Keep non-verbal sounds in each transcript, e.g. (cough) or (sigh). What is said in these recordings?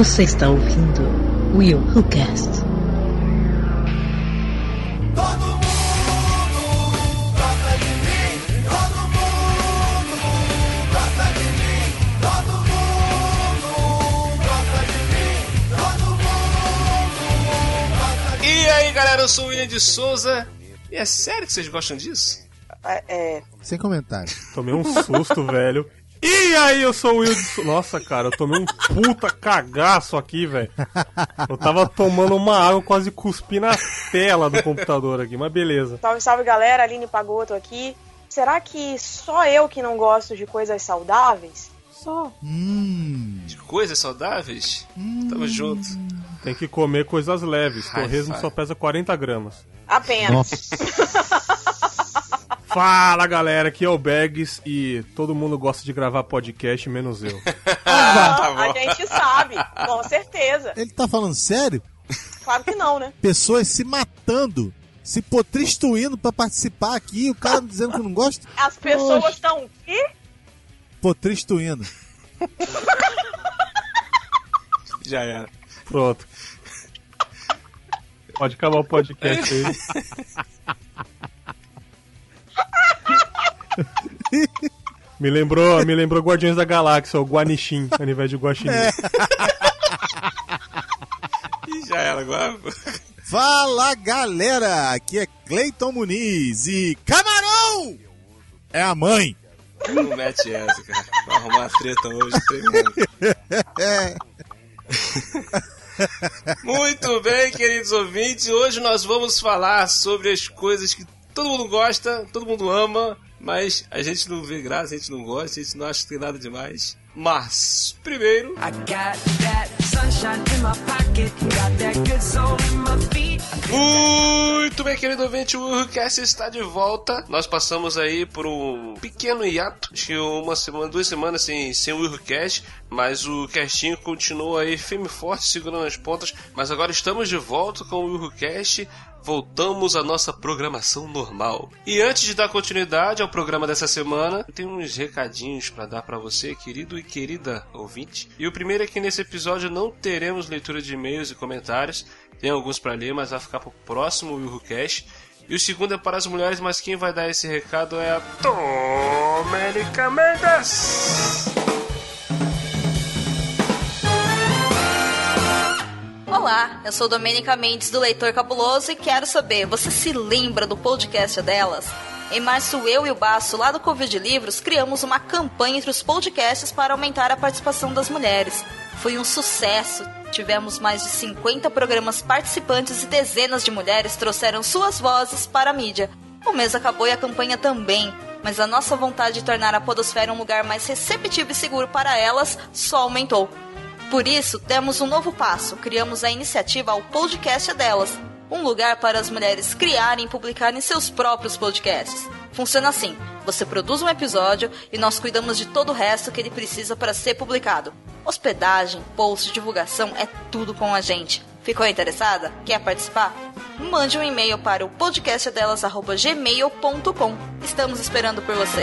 Você está ouvindo Will Who Cast. Todo mundo gosta de mim. Todo mundo gosta de mim. Todo mundo gosta de mim. Todo mundo gosta de mim. E aí galera, eu sou o William de Souza. E é sério que vocês gostam disso? É, é, Sem comentário. Tomei um susto, (laughs) velho. E aí, eu sou o Will. de- Nossa, cara, eu tomei um puta cagaço aqui, velho. Eu tava tomando uma água, quase cuspi na tela do computador aqui, mas beleza. salve, salve galera, Aline Pagoto aqui. Será que só eu que não gosto de coisas saudáveis? Só. Hum. De coisas saudáveis? Tamo junto. Tem que comer coisas leves. Torresmo só pesa 40 gramas. Apenas. (laughs) Fala galera, aqui é o Bags e todo mundo gosta de gravar podcast, menos eu. (laughs) Ah, tá a gente sabe, com certeza. Ele tá falando sério? Claro que não, né? Pessoas se matando, se potristuindo pra participar aqui e o cara dizendo que não gosta? As pessoas estão o quê? Potristuindo. Já era. Pronto. Pode acabar o podcast aí. (laughs) Me lembrou, me lembrou Guardiões da Galáxia, o Guanishin, ao invés de Guaxinim. Ih, já era agora. Fala galera, aqui é Cleiton Muniz e Camarão é a mãe. Não mete essa, cara. Vai arrumar treta hoje, tremendo. É. Muito bem, queridos ouvintes. Hoje nós vamos falar sobre as coisas que todo mundo gosta, todo mundo ama, mas a gente não vê graça, a gente não gosta, a gente não acha que tem nada demais. Mas, primeiro, I got that sunshine in my pocket, got that good soul in my feet. Muito bem, querido ouvinte, o Urcast está de volta. Nós passamos aí por um pequeno hiato, acho que uma semana, duas semanas sem, sem o Urcast, mas o castinho continua aí firme e forte, segurando as pontas. Mas agora estamos de volta com o Urcast. Voltamos à nossa programação normal. E antes de dar continuidade ao programa dessa semana, tem uns recadinhos para dar para você, querido e querida ouvinte. E o primeiro é que nesse episódio não teremos leitura de e-mails e comentários. Tem alguns para ler, mas vai ficar pro próximo WilhoCast. E o segundo é para as mulheres, mas quem vai dar esse recado é a Domênica Mendes. Olá, eu sou Domênica Mendes do Leitor Cabuloso e quero saber, você se lembra do podcast delas? Em março, eu e o Baço, lá do Covid Livros, criamos uma campanha entre os podcasts para aumentar a participação das mulheres. Foi um sucesso. Tivemos mais de 50 programas participantes e dezenas de mulheres trouxeram suas vozes para a mídia. O mês acabou e a campanha também, mas a nossa vontade de tornar a Podosfera um lugar mais receptivo e seguro para elas só aumentou. Por isso, demos um novo passo. Criamos a iniciativa ao Podcast Delas, um lugar para as mulheres criarem e publicarem seus próprios podcasts. Funciona assim: você produz um episódio e nós cuidamos de todo o resto que ele precisa para ser publicado. Hospedagem, post, divulgação é tudo com a gente. Ficou interessada? Quer participar? Mande um e-mail para o podcastdelas@gmail.com. Estamos esperando por você.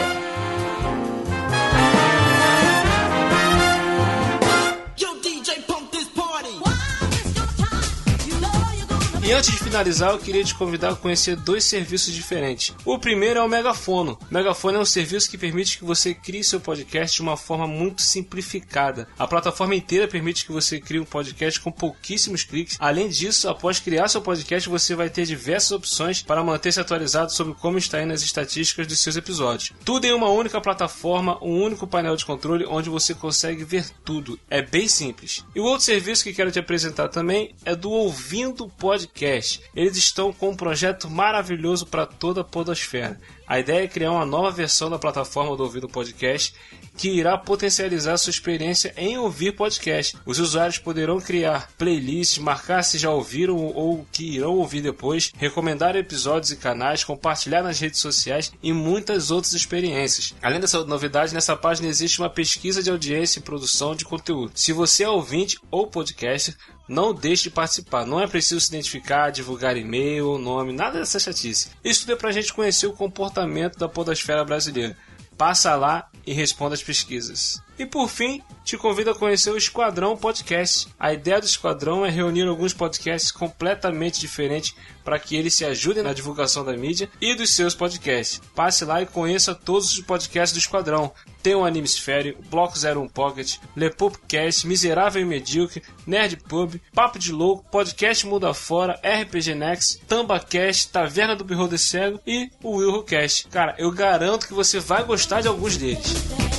E antes de finalizar, eu queria te convidar a conhecer dois serviços diferentes. O primeiro é o Megafono. O Megafono é um serviço que permite que você crie seu podcast de uma forma muito simplificada. A plataforma inteira permite que você crie um podcast com pouquíssimos cliques. Além disso, após criar seu podcast, você vai ter diversas opções para manter-se atualizado sobre como está indo as estatísticas dos seus episódios. Tudo em uma única plataforma, um único painel de controle onde você consegue ver tudo. É bem simples. E o outro serviço que quero te apresentar também é do Ouvindo Podcast. Eles estão com um projeto maravilhoso para toda a podosfera. A ideia é criar uma nova versão da plataforma do Ouvido Podcast que irá potencializar sua experiência em ouvir podcast. Os usuários poderão criar playlists, marcar se já ouviram ou que irão ouvir depois, recomendar episódios e canais, compartilhar nas redes sociais e muitas outras experiências. Além dessa novidade, nessa página existe uma pesquisa de audiência e produção de conteúdo. Se você é ouvinte ou podcaster, não deixe de participar. Não é preciso se identificar, divulgar e-mail, nome, nada dessa chatice. Isso tudo é pra gente conhecer o comportamento da podosfera brasileira. Passa lá e responda as pesquisas. E por fim, te convido a conhecer o Esquadrão Podcast. A ideia do Esquadrão é reunir alguns podcasts completamente diferentes para que eles se ajudem na divulgação da mídia e dos seus podcasts. Passe lá e conheça todos os podcasts do Esquadrão. Tem o Animesfério, Bloco 01 Pocket, Lepopcast, Miserável e Medíocre, Nerd Pub, Papo de Louco, Podcast Muda Fora, RPG Next, TambaCast, Taverna do Beholder Cego e o Will Who Cast. Cara, eu garanto que você vai gostar de alguns deles.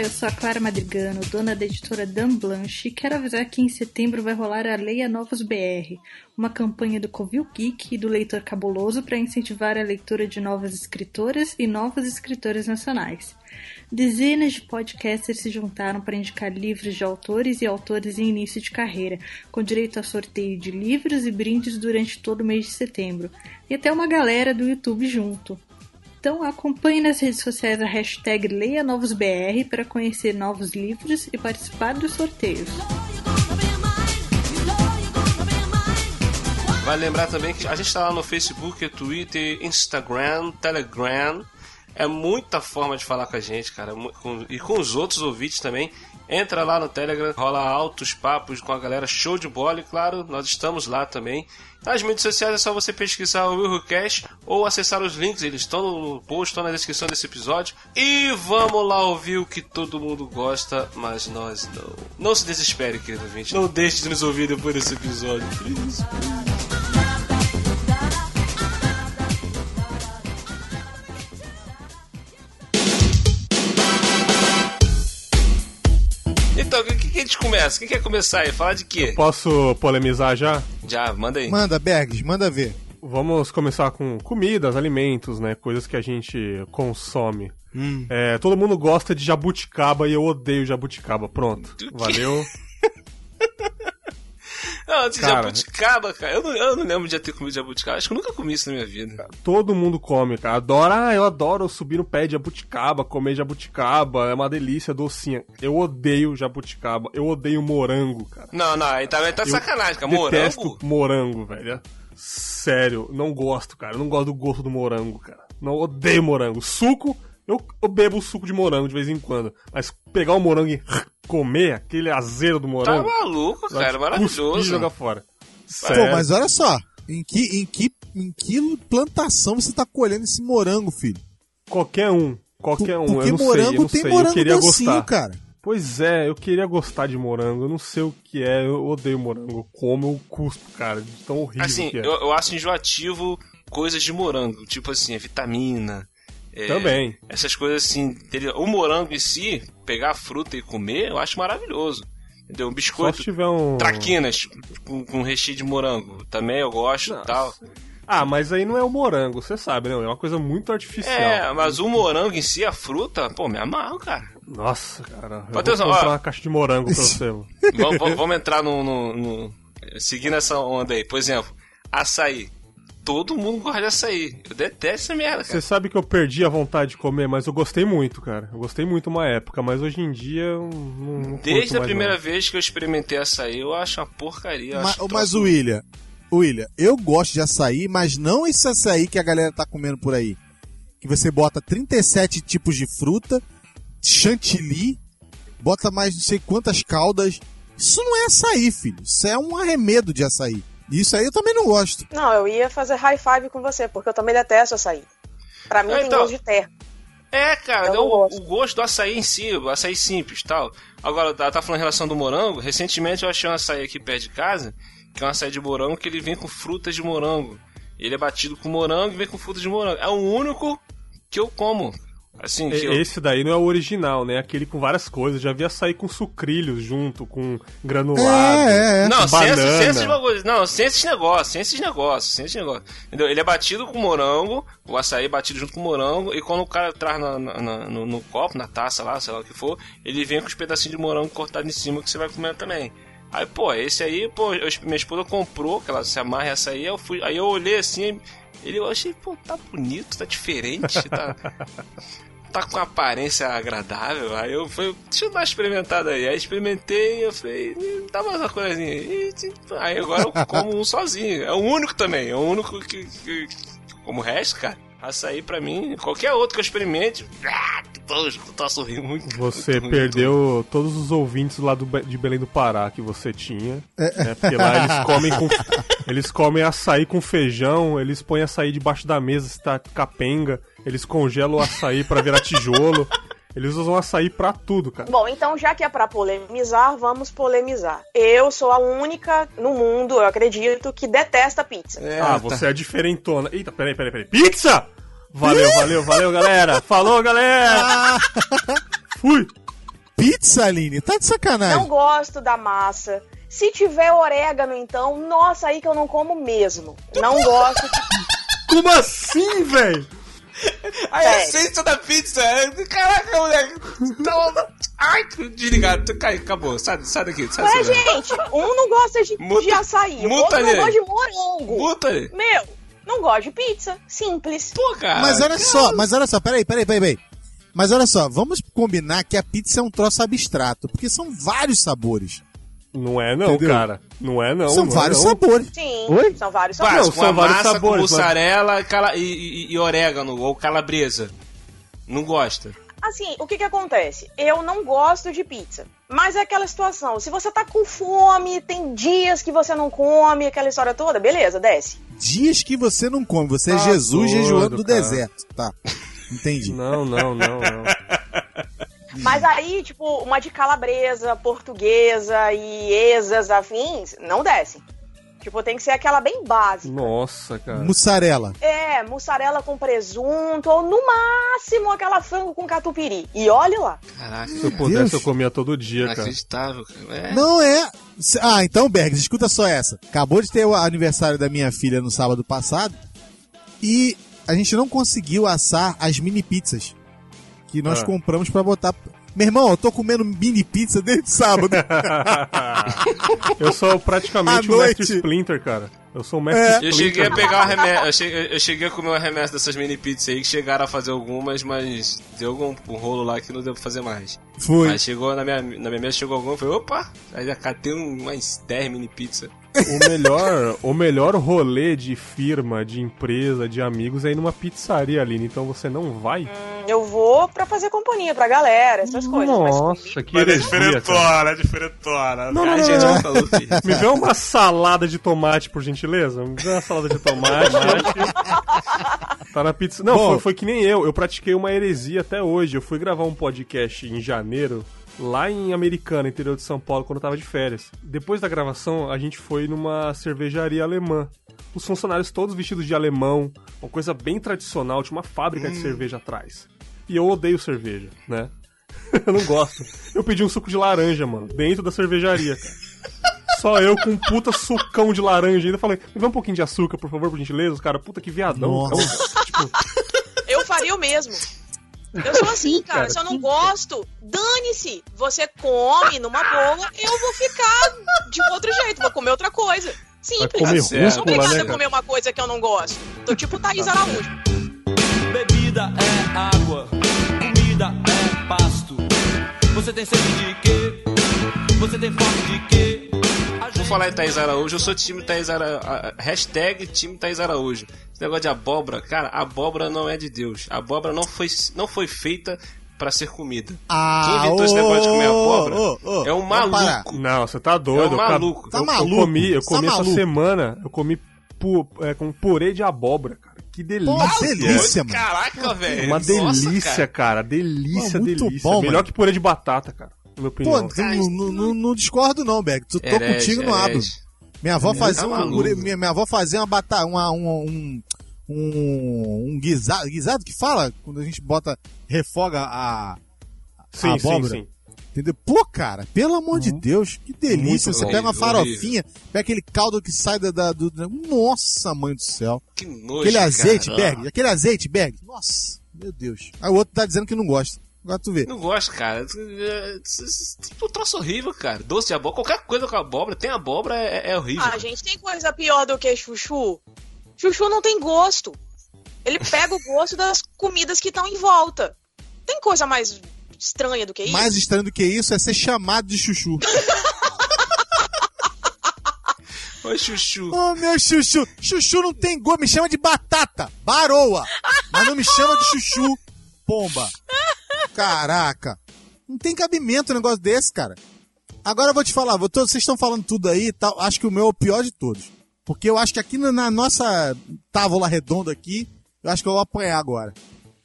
Eu sou a Clara Madrigano, dona da editora Dan Blanche, e quero avisar que em setembro vai rolar a Leia Novos BR, uma campanha do Covil Geek e do Leitor Cabuloso para incentivar a leitura de novas escritoras e novos escritores nacionais. Dezenas de podcasters se juntaram para indicar livros de autores e autores em início de carreira, com direito a sorteio de livros e brindes durante todo o mês de setembro, e até uma galera do YouTube junto. Então acompanhe nas redes sociais a hashtag Leia Novos BR para conhecer novos livros e participar dos sorteios. Vale lembrar também que a gente está lá no Facebook, Twitter, Instagram, Telegram. É muita forma de falar com a gente, cara. E com os outros ouvintes também. Entra lá no Telegram, rola altos papos com a galera show de bola. E claro, nós estamos lá também. Nas mídias sociais é só você pesquisar o WilhoCast ou acessar os links, eles estão no post, estão na descrição desse episódio. E vamos lá ouvir o que todo mundo gosta, mas nós não. Não se desespere, querido ouvinte. Não deixe de nos ouvir depois desse episódio. Gente começa? Quem quer começar aí? Falar de quê? Posso polemizar já? Já, manda aí. Manda, Bergs, manda ver. Vamos começar com comidas, alimentos, né? Coisas que a gente consome. Hum. É, todo mundo gosta de jabuticaba e eu odeio jabuticaba. Pronto. Valeu. (laughs) Não, de Cara, jabuticaba, cara. Eu não, eu não lembro de ter comido jabuticaba. Acho que eu nunca comi isso na minha vida. Todo mundo come, cara. Adora, ah, eu adoro subir no pé de jabuticaba, comer jabuticaba, é uma delícia, docinha. Eu odeio jabuticaba, eu odeio morango, cara. Não, não, aí também tá Eu sacanagem, cara. Morango? morango, velho. Sério, não gosto, cara. Eu não gosto do gosto do morango, cara. Não odeio morango. Suco, eu, eu bebo suco de morango de vez em quando. Mas pegar o morango e comer aquele azedo do Tá morango. maluco, vai cara. cuspir e Maravilhoso. jogar fora. Pô, Sério. mas olha só. Em que, em, que, em que plantação você tá colhendo esse morango, filho? Qualquer um. Qualquer um. Porque eu não morango sei, eu não tem sei. morango eu queria docinho, gostar. cara. Pois é, eu queria gostar de morango. Eu não sei o que é. Eu odeio morango. Eu como, eu cuspo, cara. De tão horrível Assim, que é. eu, eu acho enjoativo coisas de morango. Tipo assim, vitamina. É, Também. Essas coisas assim. O morango em si, pegar a fruta e comer, eu acho maravilhoso. Entendeu? Um biscoito. tiver um. Traquinas com, com recheio de morango. Também eu gosto e tal. Ah, mas aí não é o morango, você sabe, né? É uma coisa muito artificial. É, mas o morango em si, a fruta, pô, me amarro, cara. Nossa, cara. Eu Matheus, vou comprar uma caixa de morango pra você. vamos- vamos entrar no, no- no- Seguindo essa onda aí. Por exemplo, açaí. Todo mundo gosta de açaí. Eu detesto essa merda, Você cara. sabe que eu perdi a vontade de comer, mas eu gostei muito, cara. Eu gostei muito uma época, mas hoje em dia eu não. não curto Desde a mais, primeira não. vez que eu experimentei açaí, eu acho uma porcaria. Ma- acho mas troço- o William, William, eu gosto de açaí, mas não esse açaí que a galera tá comendo por aí. Que você bota 37 tipos de fruta, chantilly, bota mais não sei quantas caldas. Isso não é açaí, filho. Isso é um arremedo de açaí. Isso aí eu também não gosto. Não, eu ia fazer high five com você, porque eu também detesto açaí. Pra mim Ah, tem então. gosto de terra. É, cara, Eu deu não o, gosto. o gosto do açaí em si, o açaí simples tal. Agora, tá, tá falando em relação do morango. Recentemente eu achei um açaí aqui perto de casa, que é um açaí de morango que ele vem com frutas de morango. Ele é batido com morango e vem com frutas de morango. É o único que eu como. Assim, que eu... Esse daí não é o original, né? Aquele com várias coisas. Já vi açaí com sucrilhos junto, com granulado. É, é. Não, sem, esses- sem banana. esses bagulhos. Não, sem esses negócios, sem esses negócios, sem esses negócios. Entendeu? Ele é batido com morango, o açaí é batido junto com morango, e quando o cara traz na- na- na- no, no copo, na taça lá, sei lá o que for, ele vem com os pedacinhos de morango cortados em cima que você vai comendo também. Aí, pô, esse aí, pô, eu- minha esposa comprou, que ela se amarra em açaí, eu fui, aí eu olhei assim, ele, eu achei, pô, tá bonito, tá diferente, tá. (laughs) tá com aparência agradável. Aí eu falei, deixa eu dar uma experimentada aí. Aí experimentei eu falei, "Ih, dá mais uma coisinha. E, tipo, aí agora eu como um sozinho. É o único também, é o único que, que- que Como o resto, cara, açaí pra mim, qualquer outro que eu experimente. Ah, tô sorrindo muito. Você muito perdeu todos os ouvintes lá do, de Belém do Pará que você tinha. né? Porque lá eles comem com. Eles comem açaí com feijão, eles põem açaí debaixo da mesa se tá capenga, eles congelam o açaí pra virar tijolo. Eles usam açaí pra tudo, cara. Bom, então já que é pra polemizar, vamos polemizar. Eu sou a única no mundo, eu acredito, que detesta pizza. É, ah, tá. você é diferentona. Eita, peraí, peraí, peraí. Pizza! Valeu, valeu, valeu, galera. Falou, galera. Fui. Pizza, Aline? Tá de sacanagem. Não gosto da massa. Se tiver orégano, então, nossa, aí que eu não como mesmo. Não gosto de Como assim, velho? A É. essência da pizza. é- Caraca, moleque. Ai, desligado. Cai, acabou. Sai, sai daqui. Sai, Ué, sai. gente, um não gosta de, Muta- de açaí, o muta outro não gosta de morango. Puta aí. Meu, não gosto de pizza. Simples. Pô, cara. Mas olha só, mas olha só, peraí, peraí, peraí, peraí. Mas olha só, vamos combinar que a pizza é um troço abstrato, porque são vários sabores. Não é não, Entendeu? cara. Não é não. são não é vários não. sabores. Sim, Oi? são vários sabores. Não, com a são vários massa, sabores, com mas- mussarela cala- e, e- e orégano, ou calabresa. Não gosta. Assim, o que que acontece? Eu não gosto de pizza. Mas é aquela situação, se você tá com fome, tem dias que você não come, aquela história toda, beleza, desce. Dias que você não come, você é Tá Jesus doido, jejuando do cara. deserto. Tá. Entendi. Não, não, não, não. (laughs) Mas aí, tipo, uma de calabresa, portuguesa e esas afins, não desce. Tipo, tem que ser aquela bem básica. Nossa, cara. Mussarela. É, mussarela com presunto, ou no máximo aquela frango com catupiry. E olhe lá. Caraca, Se eu pudesse, Deus. eu comia todo dia, cara. inacreditável. cara. É. Não é. Ah, então, Bergs, escuta só essa. Acabou de ter o aniversário da minha filha no sábado passado e a gente não conseguiu assar as mini pizzas que nós Ah. compramos pra botar. Meu irmão, eu tô comendo mini pizza desde sábado. (laughs) Eu sou praticamente o Mestre noite. Splinter, cara. Eu sou o Mestre É. Eu Splinter. cheguei a pegar o remédio, eu cheguei, eu cheguei a comer o remédio dessas mini pizzas aí, que chegaram a fazer algumas, mas deu algum um rolo lá que não deu pra fazer mais. Foi. Mas chegou na minha, na minha mesa, chegou alguma, eu falei, opa, aí já catei um- umas 10 mini pizza. O melhor, o melhor rolê de firma, de empresa, de amigos é ir numa pizzaria, Aline. Então você não vai? Hum, Eu vou pra fazer companhia pra galera, essas coisas. Mas Nossa, que cara. é diferentona. Não, Ai, não, gente, não, não falou, filho. Me vê uma salada de tomate, por gentileza. Me vê uma salada de tomate. (laughs) tá na pizza. Não, Bom. foi, foi que nem eu. Eu pratiquei uma heresia até hoje. Eu fui gravar um podcast em janeiro, lá em Americana, interior de São Paulo, quando eu tava de férias. Depois da gravação, a gente foi numa cervejaria alemã. Os funcionários todos vestidos de alemão, uma coisa bem tradicional, tinha uma fábrica de cerveja atrás. E eu odeio cerveja, né? (laughs) eu não gosto. Eu pedi um suco de laranja, mano, dentro da cervejaria, cara. Só eu com um puta sucão de laranja ainda. Falei, me dá um pouquinho de açúcar, por favor, por gentileza. Os caras, puta que viadão. Nossa. Então, tipo, eu faria o mesmo. Eu sou assim, cara. cara. Se eu não gosto, dane-se. Você come numa boa, eu vou ficar de outro jeito, vou comer outra coisa. Simples. comer Eu sou obrigada né, a cara? comer uma coisa que eu não gosto. Tô tipo Thaís Araújo. Bebida é água. Você tem sede de quê? Você tem fome de quê? A Vou falar em Thaís Araújo, eu sou time Thaís Araújo. Hashtag time Thaís Araújo. Esse negócio de abóbora, cara, abóbora não é de Deus. A abóbora não foi, não foi feita pra ser comida. Ah, Quem inventou esse ô, negócio de comer abóbora ô, ô, é um maluco. não, você tá doido. É um eu maluco. Eu, Tá eu maluco? comi, eu Tá comi essa maluco? semana, eu comi pu, é, com purê de abóbora, cara. Que delícia. Pô, delícia, mano. Caraca, velho. Uma Nossa, delícia, cara. cara. Delícia, Pô, muito delícia. bom, Melhor mano. que purê de batata, cara. Na minha Pô, opinião. tu não, não- não- não discordo não, Berg. Tu tô Herege, contigo no abro. Minha avó fazia tá um, maluco. purê- minha, minha avó fazia uma batata, uma, um, um, um, um guisado, guisado que fala quando a gente bota, refoga a, sim, a sim, abóbora. sim. Entendeu? Pô, cara, pelo amor de Deus, que delícia. Muito Você bom. pega uma Horrível, farofinha, pega aquele caldo que sai da, da- do, Nossa, mãe do céu. Que nojo, Aquele azeite, cara. Berg, aquele azeite, Berg. Nossa, meu Deus. Aí o outro tá dizendo que não gosta. Agora tu vê. Não gosto, cara. Tipo, troço horrível, cara. Doce de abóbora, qualquer coisa com abóbora, tem abóbora, é, é horrível. Ah, gente, tem coisa pior do que chuchu? Chuchu não tem gosto. Ele pega o gosto das comidas que estão em volta. Tem coisa mais estranha do que isso? Mais estranho do que isso é ser chamado de chuchu. (laughs) Oi, chuchu. Ô, meu chuchu. Chuchu não tem gosto, me chama de batata. Baroa. Mas não me chama de chuchu. Pomba. Caraca. Não tem cabimento um negócio desse, cara. Agora eu vou te falar, vocês estão falando tudo aí e tal. Acho que o meu é o pior de todos. Porque eu acho que aqui na, na nossa távola redonda aqui, eu acho que eu vou apanhar agora.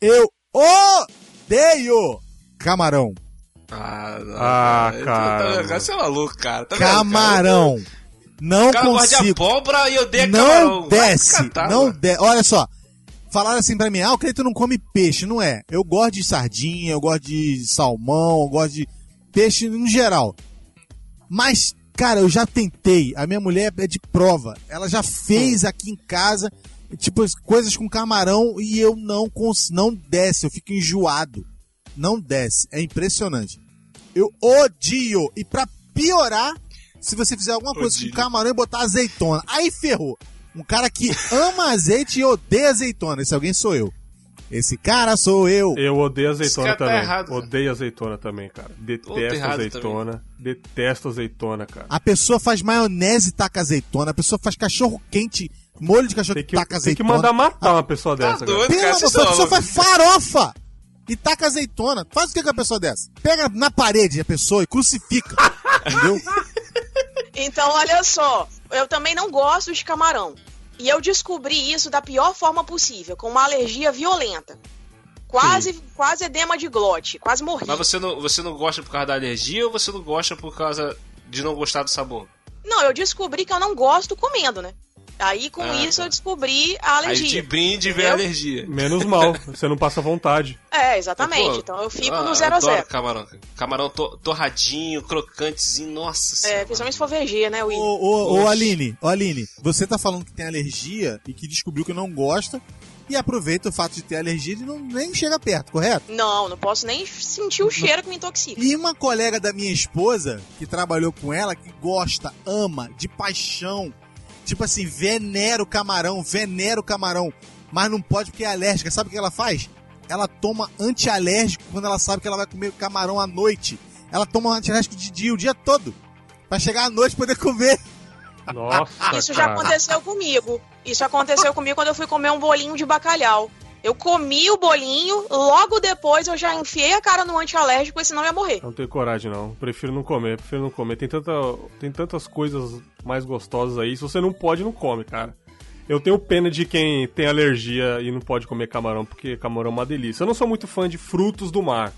Eu odeio camarão. Ah, Ah, tô- cara. Tá, você é maluco, cara. Tá vendo, cara? Camarão. Não cara consigo. abóbora e eu odeio não camarão. Desce, catar, não desce. Olha só, falaram assim pra mim, ah, o Cleiton não come peixe, não é? Eu gosto de sardinha, eu gosto de salmão, eu gosto de peixe no geral. Mas, cara, eu já tentei, a minha mulher é de prova, ela já fez Hum. aqui em casa, tipo, as coisas com camarão e eu não cons não desce, eu fico enjoado. Não desce, é impressionante. Eu odio, e pra piorar, se você fizer alguma coisa Odio. com camarão e botar azeitona. Aí ferrou. Um cara que ama (laughs) azeite e odeia azeitona. Esse alguém sou eu. Esse cara sou eu. Eu odeio azeitona tá também. errado, cara. odeio azeitona também, cara. Detesto azeitona. Detesto azeitona, cara. A pessoa faz maionese e taca azeitona. A pessoa faz cachorro quente, molho de cachorro Tem que, taca tem azeitona. que mandar matar uma pessoa Tá dessa, cara. doido, Pelo cara. amor, Vocês a pessoa faz farofa e taca azeitona. Faz o que com a pessoa dessa? Pega na parede a pessoa e crucifica. (laughs) entendeu? Então, olha só, eu também não gosto de camarão. E eu descobri isso da pior forma possível, com uma alergia violenta. Quase, quase edema de glote, quase morri. Mas você não, você não gosta por causa da alergia ou você não gosta por causa de não gostar do sabor? Não, eu descobri que eu não gosto comendo, né? Aí com Ah, isso tá. eu descobri a Aí alergia. de brinde vem a alergia. Menos mal, você não passa vontade. É, exatamente. Pô, então eu fico ah, no 0 a 0 camarão. Camarão to- torradinho, crocantezinho, nossa É, senhora. principalmente se for VG, né, Ô, Will? ô, ô, Oxe. Aline, ô, Aline, você tá falando que tem alergia e que descobriu que não gosta e aproveita o fato de ter alergia e não, nem chega perto, correto? Não, não posso nem sentir o cheiro que me intoxica. E uma colega da minha esposa, que trabalhou com ela, que gosta, ama, de paixão, tipo assim, venera o camarão, venera o camarão, mas não pode porque é alérgica. Sabe o que ela faz? Ela toma antialérgico quando ela sabe que ela vai comer camarão à noite. Ela toma antialérgico de dia, o dia todo. Pra chegar à noite e poder comer. Nossa, Isso já cara. aconteceu comigo. Isso aconteceu comigo quando eu fui comer um bolinho de bacalhau. Eu comi o bolinho, logo depois eu já enfiei a cara no antialérgico, senão eu ia morrer. Não tenho coragem, não. Prefiro não comer, prefiro não comer. Tem, tanta, tem tantas coisas mais gostosas aí. Se você não pode, não come, cara. Eu tenho pena de quem tem alergia e não pode comer camarão, porque camarão é uma delícia. Eu não sou muito fã de frutos do mar.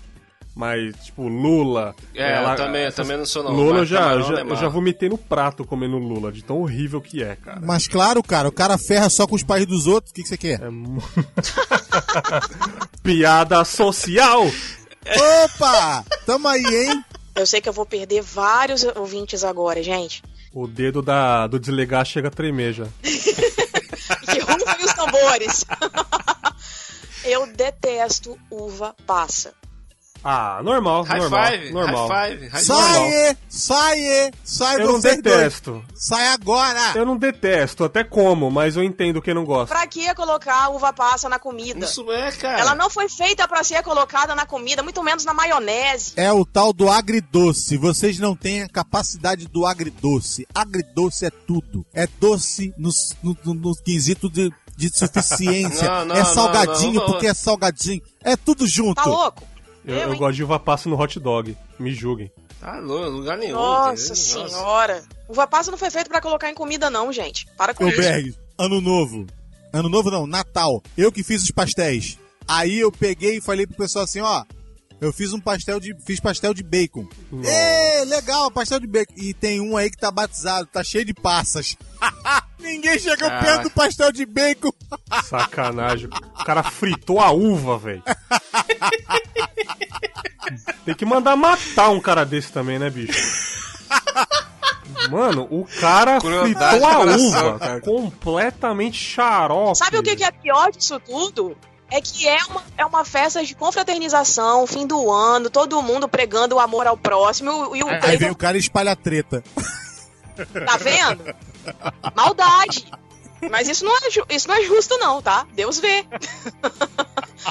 Mas, tipo, lula. É, ela- eu também, eu também não sou não. Lula mas já, camarão já, não é eu já vomitei no prato comendo lula, de tão horrível que é, cara. Mas claro, cara, o cara ferra só com os pais dos outros. O que, que você quer? É (laughs) Piada social! Opa! Tamo aí, hein? Eu sei que eu vou perder vários ouvintes agora, gente. O dedo da, do desligar chega a tremer já. (laughs) Que rufem os tambores. (laughs) eu detesto uva passa. Ah, normal, High normal, five, normal. high five, high Sai, sai, sai Eu não vocês dois. detesto. Sai agora! Eu não detesto, até como, mas eu entendo quem não gosta. Pra que colocar uva passa na comida? Isso é, cara. Ela não foi feita pra ser colocada na comida, muito menos na maionese. É o tal do agridoce. Vocês não têm a capacidade do agridoce. Agridoce é tudo. É doce no, no, no- no quesito de, de suficiência. (laughs) Não, não, é salgadinho não, não. porque é salgadinho. É tudo junto. Tá louco? Eu, Eu, eu gosto de uva passa no hot dog. Me julguem. Tá louco, lugar nenhum. Nossa senhora. Uva passa não foi feita pra colocar em comida, não, gente. Para com Ô, isso. Berg, ano novo. Ano novo não, Natal. Eu que fiz os pastéis. Aí eu peguei e falei pro pessoal assim, ó. Eu fiz um pastel de. Fiz pastel de bacon. Nossa. Ê, legal, pastel de bacon. E tem um aí que tá batizado, tá cheio de passas. (laughs) Ninguém chegou Caraca. perto do pastel de bacon. Sacanagem. O cara fritou a uva, velho. Tem que mandar matar um cara desse também, né, bicho? Mano, o cara Crueldade fritou a uva. cara. Completamente xarope. Sabe o que, é pior disso tudo? É que é uma, é uma festa de confraternização, fim do ano, todo mundo pregando o amor ao próximo e o Aí vem o cara e espalha a treta. Tá vendo? Maldade. Mas isso não, é, isso não é justo, não, tá? Deus vê.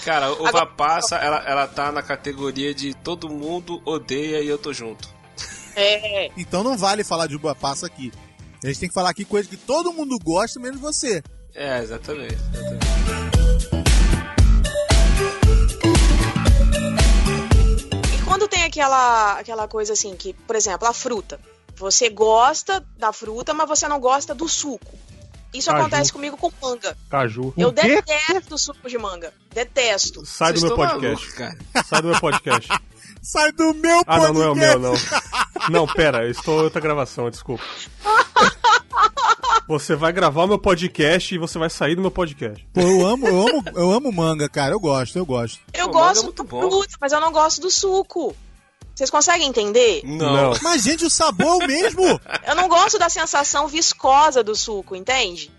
Cara, uva Agora- passa, ela, ela tá na categoria de todo mundo odeia e eu tô junto. É. Então não vale falar de uva passa aqui. A gente tem que falar aqui coisa que todo mundo gosta, menos você. É, exatamente. exatamente. E quando tem aquela, aquela coisa assim, que, por exemplo, a fruta. Você gosta da fruta, mas você não gosta do suco. Isso Caju. acontece comigo com manga. Caju. Eu detesto suco de manga. Detesto. Sai do meu podcast. cara. Sai do meu podcast. (laughs) Sai do meu Ah, não, podcast! não é o meu, não. (laughs) Não, pera, eu estou em outra gravação, desculpa. (laughs) Você vai gravar o meu podcast e você vai sair do meu podcast. Pô, eu amo, eu amo, eu amo manga, cara. Eu gosto, eu gosto. Eu Pô, é gosto muito da bom. fruta, mas eu não gosto do suco. Vocês conseguem entender? Não. Mas, gente, o sabor é o mesmo. Eu não gosto da sensação viscosa do suco, entende?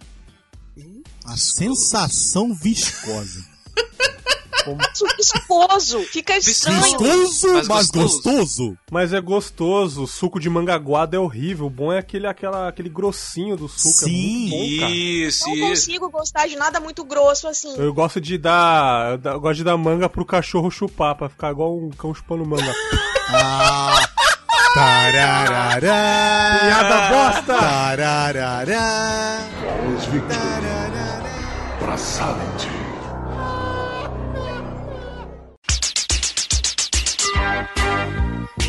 A sensação viscosa. (laughs) Isso viscoso. Fica estranho. Gostoso, Mas mas gostoso. gostoso. Mas é gostoso, o suco de mangaguada é horrível. O bom é aquele, aquela, aquele grossinho do suco. Sim. É muito bom, cara. Isso, Não isso. consigo gostar de nada muito grosso assim. Eu gosto de dar. Eu gosto de dar manga pro cachorro chupar, pra ficar igual um cão chupando manga. (laughs) Ah. Tararará. Piada bosta! Tararará.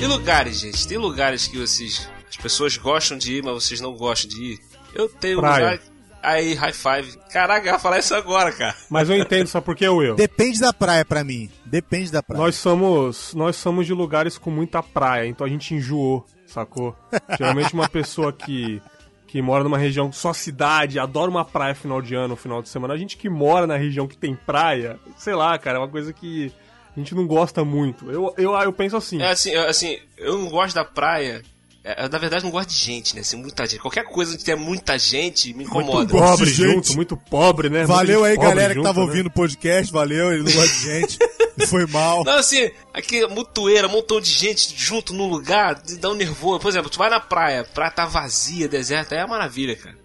E lugares, gente? Tem lugares que vocês. As pessoas gostam de ir, mas vocês não gostam de ir. Eu tenho um Praia. lugar. Aí, high five. Caraca, eu ia falar isso agora, cara. Mas eu entendo, só porque eu eu. Depende da praia pra mim. Depende da praia. Nós somos, nós somos de lugares com muita praia, então a gente enjoou, sacou? Geralmente uma pessoa que que mora numa região só cidade, adora uma praia final de ano, final de semana. A gente que mora na região que tem praia, sei lá, cara, é uma coisa que a gente não gosta muito. Eu, eu, eu penso assim. É assim, eu- assim, eu não gosto da praia. É, eu, na verdade, não gosto de gente, né? Assim, muita gente. Qualquer coisa que tenha muita gente me muito incomoda. gosto pobre gente. junto, muito pobre, né? Valeu Muita aí, galera que junto, tava né? ouvindo o podcast. Valeu, ele não gosta de gente. (laughs) Foi mal. Não, assim, aqui, mutueira, um montão de gente junto num lugar, dá um nervoso. Por exemplo, tu vai na praia, a praia tá vazia, deserta, é uma maravilha, cara.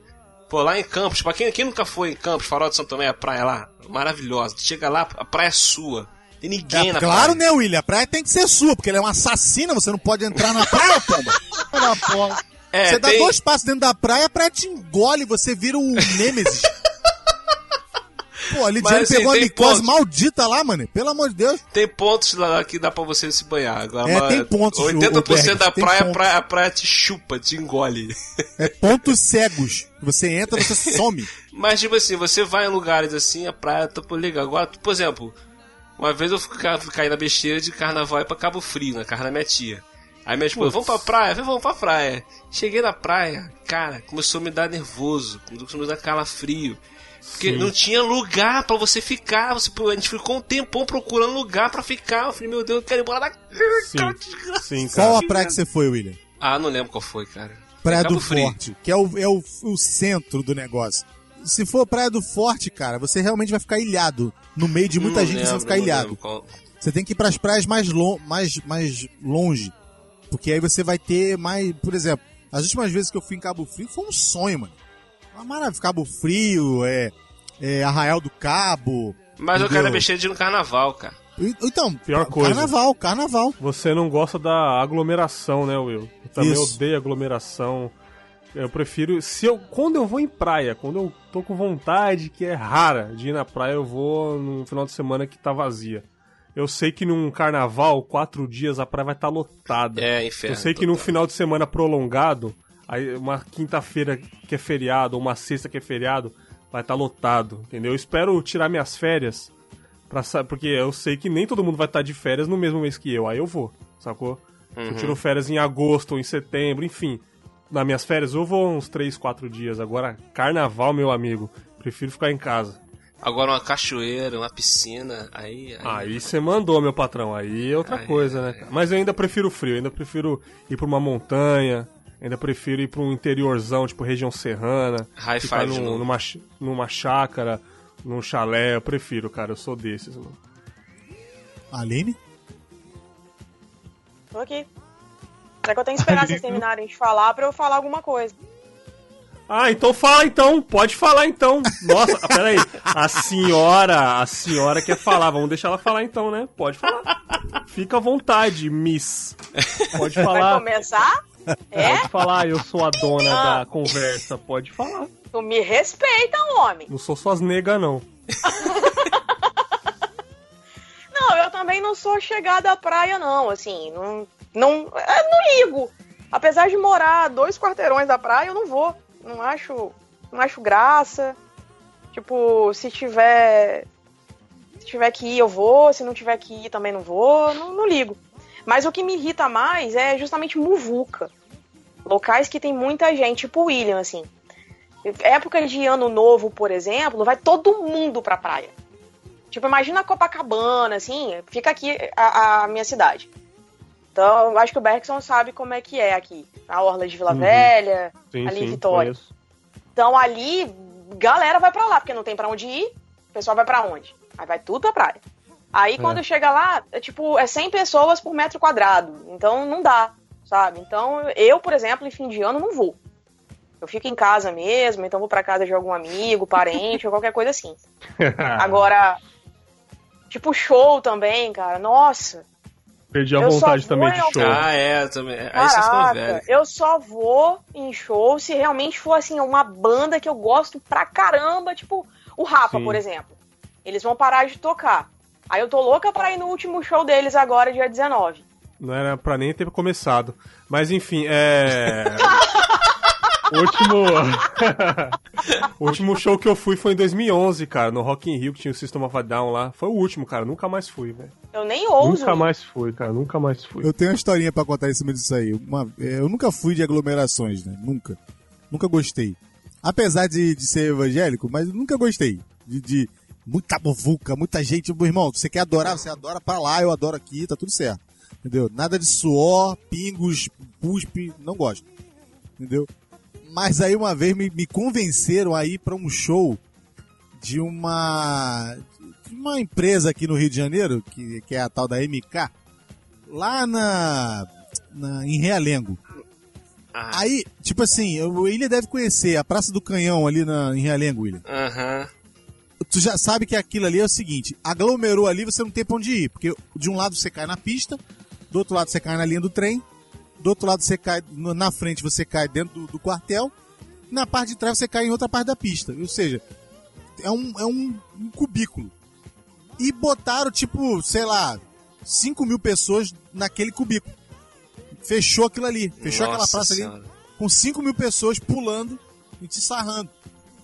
Pô, lá em Campos, pra quem, quem nunca foi em Campos, Farol de São Tomé, a praia lá, maravilhosa. Tu chega lá, a praia é sua. Tem ninguém É, na claro, praia. né, William? A praia tem que ser sua, porque ela é uma assassina, você não pode entrar na praia, pomba. Na porra. É, você dá tem- dois passos dentro da praia, a praia te engole, você vira o Nêmesis. Pô, a Lidiane Mas, assim, pegou a micose pontos. maldita lá, mano. Pelo amor de Deus. Tem pontos lá que dá pra você se banhar. Agora, É, tem pontos, 80% o- o da praia, praia, a praia te chupa, te engole. É pontos cegos. Você entra, você some. (laughs) Mas, tipo assim, você vai em lugares assim, a praia tá legal. Agora, por exemplo, uma vez eu fui, ca- fui cair na besteira de carnaval e pra Cabo Frio, na casa da minha tia. Aí minha esposa, vamos pra praia? Eu falei, vamos pra praia. Cheguei na praia, cara, começou a me dar nervoso, começou a me dar calafrio. Porque Sim. não tinha lugar pra você ficar. Você, a gente ficou um tempão procurando lugar pra ficar. Eu falei, meu Deus, eu quero ir embora daqui. Sim, (laughs) Cara, sim, cara. Qual a praia que você foi, William? Ah, não lembro qual foi, cara. Praia Cabo do Frio. Forte, que é, o, é o, o centro do negócio. Se for Praia do Forte, cara, você realmente vai ficar ilhado. No meio de muita Não gente, você vai lembro, ficar ilhado. lembro qual- Você tem que ir pras praias mais, lon mais, mais longe. Porque aí você vai ter mais. Por exemplo, as últimas vezes que eu fui em Cabo Frio foi um sonho, mano. Uma maravilha. Cabo Frio, é, é Arraial do Cabo. Mas eu entendeu? quero mexer de ir no carnaval, cara. Então, Pior coisa. carnaval, carnaval. Você não gosta da aglomeração, né, Will? Eu também Isso. odeio aglomeração. Eu prefiro. Se eu, quando eu vou em praia, quando eu tô com vontade, que é rara de ir na praia, eu vou num final de semana que tá vazia. Eu sei que num carnaval, quatro dias, a praia vai estar lotada. É, inferno. eu sei que num final de semana prolongado, aí uma quinta-feira que é feriado, ou uma sexta que é feriado, vai estar lotado, entendeu? Eu espero tirar minhas férias, pra, porque eu sei que nem todo mundo vai estar de férias no mesmo mês que eu, aí eu vou, sacou? Eu tiro férias em agosto ou em setembro, enfim. Nas minhas férias eu vou uns 3, 4 dias. Agora, carnaval, meu amigo, prefiro ficar em casa. Agora uma cachoeira, uma piscina, aí. aí- Aí você mandou, meu patrão. Aí é outra Aí, coisa, né? cara? Mas eu ainda prefiro frio, ainda prefiro ir pra uma montanha, ainda prefiro ir pra um interiorzão, tipo região serrana. High ficar five num- numa, numa chácara, num chalé. Eu prefiro, cara. Eu sou desses, mano. Aline? Tô aqui. Será que eu tenho que esperar (laughs) vocês terminarem de falar pra eu falar alguma coisa? Ah, então fala então. Pode falar então. Nossa, (laughs) peraí. A senhora, a senhora quer falar. Vamos deixar ela falar então, né? Pode falar. Fica à vontade, Miss. Pode Vai falar. começar? (laughs) É? Pode falar, eu sou a dona Ah. da conversa. Pode falar. Tu me respeita, homem. Não sou suas negas, não. Não, eu também não sou chegada à praia, não. Assim, não. Não, não ligo. Apesar de morar dois quarteirões da praia, eu não vou. Não acho. Não acho graça. Tipo, se tiver. Se tiver que ir, eu vou. Se não tiver que ir, também não vou. Não, não ligo. Mas o que me irrita mais é justamente muvuca. Locais que tem muita gente, tipo William, assim. Época de ano novo, por exemplo, vai todo mundo pra praia. Tipo, imagina Copacabana, assim, fica aqui a, a minha cidade. Então, eu acho que o Bergson sabe como é que é aqui. A Orla de Vila Uhum. Velha, Sim, ali sim, em Vitória. conheço. Então, ali, galera vai pra lá, porque não tem pra onde ir. O pessoal vai pra onde? Aí vai tudo pra praia. Aí, quando chega lá, é tipo, é 100 pessoas por metro quadrado. Então, não dá, sabe? Então, eu, por exemplo, em fim de ano, não vou. Eu fico em casa mesmo, então vou pra casa de algum amigo, parente, (laughs) ou qualquer coisa assim. (laughs) Agora, tipo show também, cara. Nossa, Perdi a eu só vontade vou também de algum- show. Ah, é, também. Aí vocês ficam caraca, velhos. eu só vou em show se realmente for assim uma banda que eu gosto pra caramba, tipo o Rafa, Sim. por exemplo. Eles vão parar de tocar. Aí eu tô louca pra ir no último show deles agora, dia 19. Não era pra nem ter começado. Mas enfim, é. (laughs) O último. (laughs) o último show que eu fui foi em 2011, cara, no Rock in Rio, que tinha o System of a Down lá. Foi o último, cara. Nunca mais fui, velho. Eu nem ouso. Nunca ir. mais fui, cara. Nunca mais fui. Eu tenho uma historinha pra contar em cima disso aí. Uma- é, eu nunca fui de aglomerações, né? Nunca. Nunca gostei. Apesar de, de ser evangélico, mas nunca gostei. De, de muita muvuca, muita gente. Meu irmão, você quer adorar, você adora pra lá, eu adoro aqui, tá tudo certo. Entendeu? Nada de suor, pingos, cuspe, não gosto. Entendeu? Mas aí uma vez me, me convenceram a ir pra um show de uma de uma empresa aqui no Rio de Janeiro, que, que é a tal da MK, lá na, na em Realengo. Ah. Aí, tipo assim, o William deve conhecer a Praça do Canhão ali na, em Realengo, William. Aham. Tu já sabe que aquilo ali é o seguinte, aglomerou ali, você não tem pra onde ir, porque de um lado você cai na pista, do outro lado você cai na linha do trem, do outro lado você cai, no- na frente você cai dentro do, do quartel, na parte de trás você cai em outra parte da pista. Ou seja, é um, é um, um cubículo. E botaram, tipo, sei lá, 5 mil pessoas naquele cubículo. Fechou aquilo ali. Fechou aquela Nossa praça ali Senhora. com 5 mil pessoas pulando e te sarrando.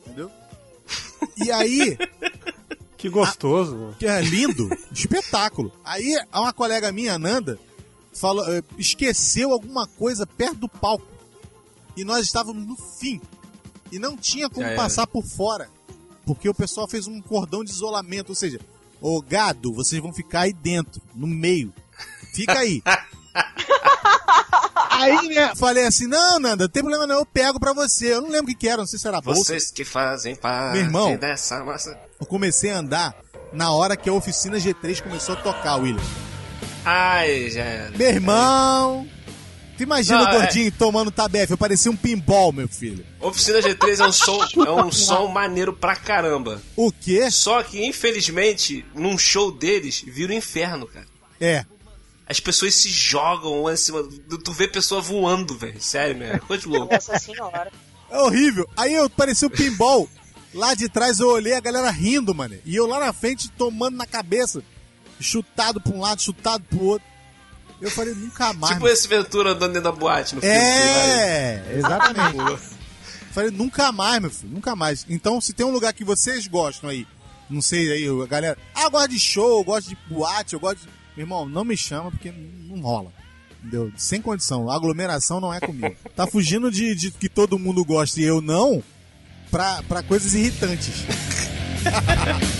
Entendeu? E aí, (laughs) Que gostoso, mano. que é lindo, espetáculo. Aí, uma colega minha, Nanda, falou, eh, esqueceu alguma coisa perto do palco. E nós estávamos no fim. E não tinha como passar por fora. Porque o pessoal fez um cordão de isolamento. Ou seja, ô gado, vocês vão ficar aí dentro, no meio. Fica aí. (laughs) aí, né, falei assim, não, Nanda, não tem problema não, eu pego pra você. Eu não lembro o que que era, não sei se era bolsa. Vocês que fazem parte Meu irmão. dessa massa. Eu comecei a andar na hora que a oficina G3 começou a tocar, William. Ai, já era. Meu irmão! Tu imagina Não, o gordinho tomando tabefe? Eu parecia um pinball, meu filho. Oficina G3 é um som, (laughs) é um som maneiro pra caramba. O quê? Só que, infelizmente, num show deles, vira o inferno, cara. É. As pessoas se jogam lá em cima. do- Tu vê pessoa voando, velho. Sério, mesmo. É coisa de louco. Nossa senhora. É horrível. Aí eu parecia um pinball. Lá de trás eu olhei a galera rindo, mano. E eu lá na frente tomando na cabeça. Chutado pra um lado, chutado pro outro. Eu falei, nunca mais. tipo mano. esse Ventura andando dentro da boate no filme. É, exatamente. Falei, nunca mais, meu filho, nunca mais. Então, se tem um lugar que vocês gostam aí, não sei aí, a galera, ah, eu gosto de show, eu gosto de boate, eu gosto de. Meu irmão, não me chama porque não rola. Entendeu? Sem condição. A aglomeração não é comigo. Tá fugindo de, de que todo mundo gosta e eu não, pra, pra coisas irritantes. (laughs)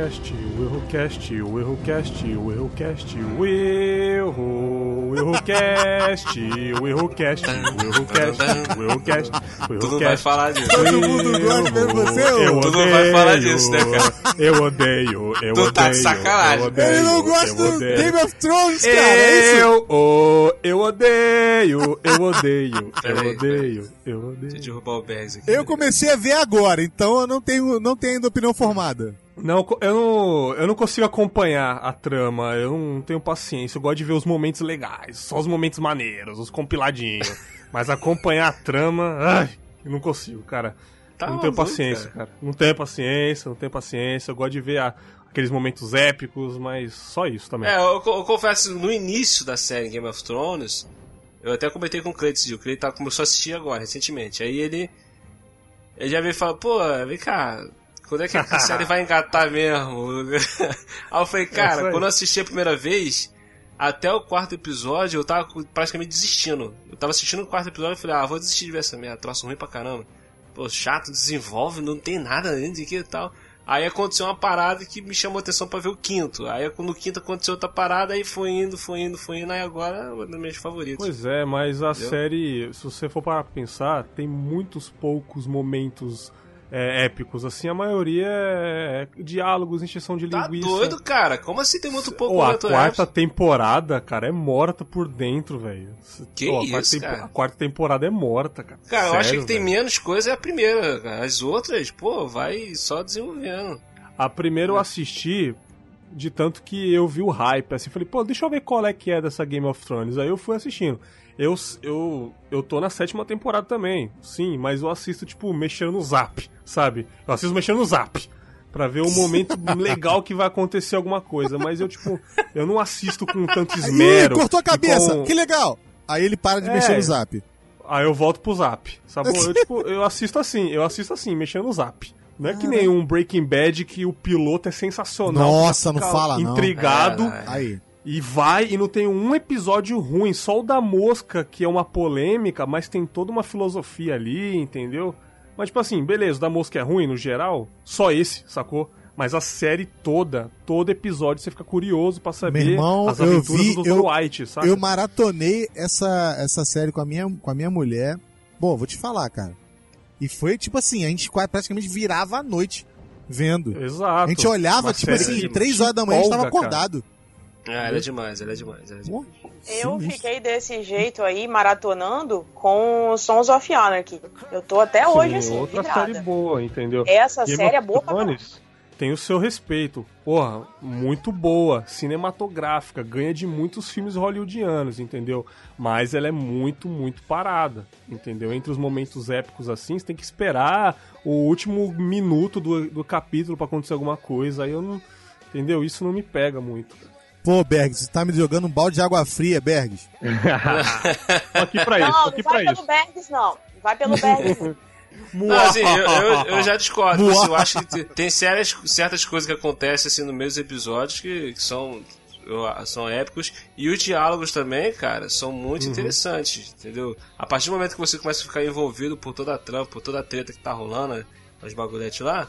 O Errocast, o Errocast, o Errocast, o Errocast, o erro, o Willcast, Willcast, Willcast, Willcast, Tu não vai falar disso. Todo mundo gosta mesmo você? Eu Tu não vai falar disso, né, cara? Eu odeio, eu Tu odeio. tá de sacanagem. eu odeio, Ele não gosta eu do odeio. Game of Thrones, cara. É isso? Eu, oh, eu odeio, eu odeio, (laughs) eu odeio, eu Deixa eu odeio. derrubar o Bergs aqui. Eu comecei a ver agora, então eu não tenho, não tenho ainda opinião formada. Não, eu não, eu não consigo acompanhar a trama, eu não tenho paciência, eu gosto de ver os momentos legais, só os momentos maneiros, os compiladinhos. (laughs) Mas acompanhar a trama, ai, eu não consigo, cara. Tá não tenho paciência, cara. cara. Não tenho paciência, não tenho paciência. Eu gosto de ver a- aqueles momentos épicos, mas só isso também. É, eu, eu confesso, no início da série Game of Thrones, eu até comentei com o Cleiton. O Cleiton tá- começou a assistir agora, recentemente. Aí ele. Ele já veio e falou, pô, vem cá, quando é que a série vai engatar mesmo? (laughs) aí eu falei, É cara, aí. quando eu assisti a primeira vez, até o quarto episódio, eu tava praticamente desistindo. Eu tava assistindo o quarto episódio e falei, ah, vou desistir de ver essa merda, troço ruim pra caramba. Pô, chato, desenvolve, não tem nada dentro aqui e tal. Aí aconteceu uma parada que me chamou a atenção pra ver o quinto. Aí no quinto aconteceu outra parada, aí foi indo, foi indo, foi indo, aí agora é uma das minhas favoritas. Pois é, mas a Entendeu? série, se você for para pensar, tem muitos poucos momentos é, épicos. Assim, a maioria é diálogos, encheção de Tá linguiça. doido, cara? Como assim tem muito pouco Ou a quarta temporada, cara, é morta por dentro, velho. Que Ó, a isso, cara? A quarta temporada é morta, cara. Cara, eu acho Sério, que tem velho. menos coisa é a primeira, cara. As outras, pô, vai só desenvolvendo. A primeira eu É. assisti de tanto que eu vi o hype, assim, falei, pô, deixa eu ver qual é que é dessa Game of Thrones. Aí eu fui assistindo. Eu, eu, eu tô na sétima temporada também, sim, mas eu assisto, tipo, mexendo no zap, sabe? Eu assisto mexendo no zap. Pra ver o (laughs) momento legal que vai acontecer alguma coisa. Mas eu, tipo, eu não assisto com tanto (laughs) esmero. cortou a cabeça, com- que legal. Aí ele para de É. mexer no zap. Aí eu volto pro zap. Sabe? (laughs) Eu, tipo, eu assisto assim, eu assisto assim, mexendo no zap. Não é que nem um Breaking Bad que o piloto é sensacional. Nossa, não fala não. Intrigado. É, Aí. E vai e não tem um episódio ruim, só o da mosca, que é uma polêmica, mas tem toda uma filosofia ali, entendeu? Mas tipo assim, beleza, o da mosca é ruim no geral, só esse, sacou? Mas a série toda, todo episódio você fica curioso pra saber Meu irmão, as eu aventuras vi, do Dr. eu, White, sabe? eu maratonei essa, essa série com a, minha, com a minha mulher. Bom, vou te falar, cara. E foi tipo assim, a gente praticamente virava a noite vendo. Exato. A gente olhava, Uma tipo assim, três horas da manhã a gente tava empolga, cara. Ah, ela é demais, ela é demais, ela é demais. Eu fiquei desse jeito aí, maratonando, com Sons of Anarchy. Eu tô até hoje, Sim, assim, outra vidrada. série boa, entendeu? Essa Game série é boa pra Thrones tem o seu respeito. Porra, muito boa, cinematográfica, ganha de muitos filmes hollywoodianos, entendeu? Mas ela é muito, muito parada, entendeu? Entre os momentos épicos assim, você tem que esperar o último minuto do, do capítulo pra acontecer alguma coisa. Aí eu não. Entendeu? Isso não me pega muito. Pô, Bergs, você tá me jogando um balde de água fria, Bergs. (laughs) Tô aqui pra isso, Não, tô aqui não vai pra pelo isso. Bergs, não. Não vai pelo Bergs, (laughs) não. Não, assim, eu, eu, eu já discordo. Assim, eu acho que te- tem sérias, certas coisas que acontecem assim no meio dos episódios que, que são, são épicos. E os diálogos também, cara, são muito interessantes, entendeu? A partir do momento que você começa a ficar envolvido por toda a trama, por toda a treta que tá rolando, né, os bagulhetes lá,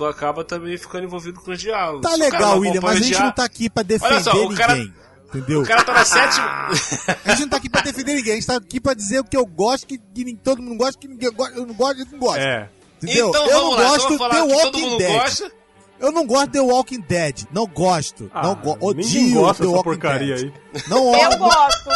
tu acaba também ficando envolvido com os diálogos. Tá legal, não William, mas a gente não tá aqui pra defender Olha só, o cara- ninguém. Entendeu? O cara tá na sétima. (laughs) A gente não tá aqui pra defender ninguém, a gente tá aqui pra dizer o que eu gosto, que, que todo mundo gosta, que ninguém gosta, eu não gosto, eu não gosto. É. Entendeu? Então eu não lá, gosto então de vamos The Walking Dead. gosta. Eu não gosto de The Walking Dead. Não gosto. Ah, não go ninguém odio gosta The Walking porcaria Dead. aí. Não (laughs) Eu gosto. gosto.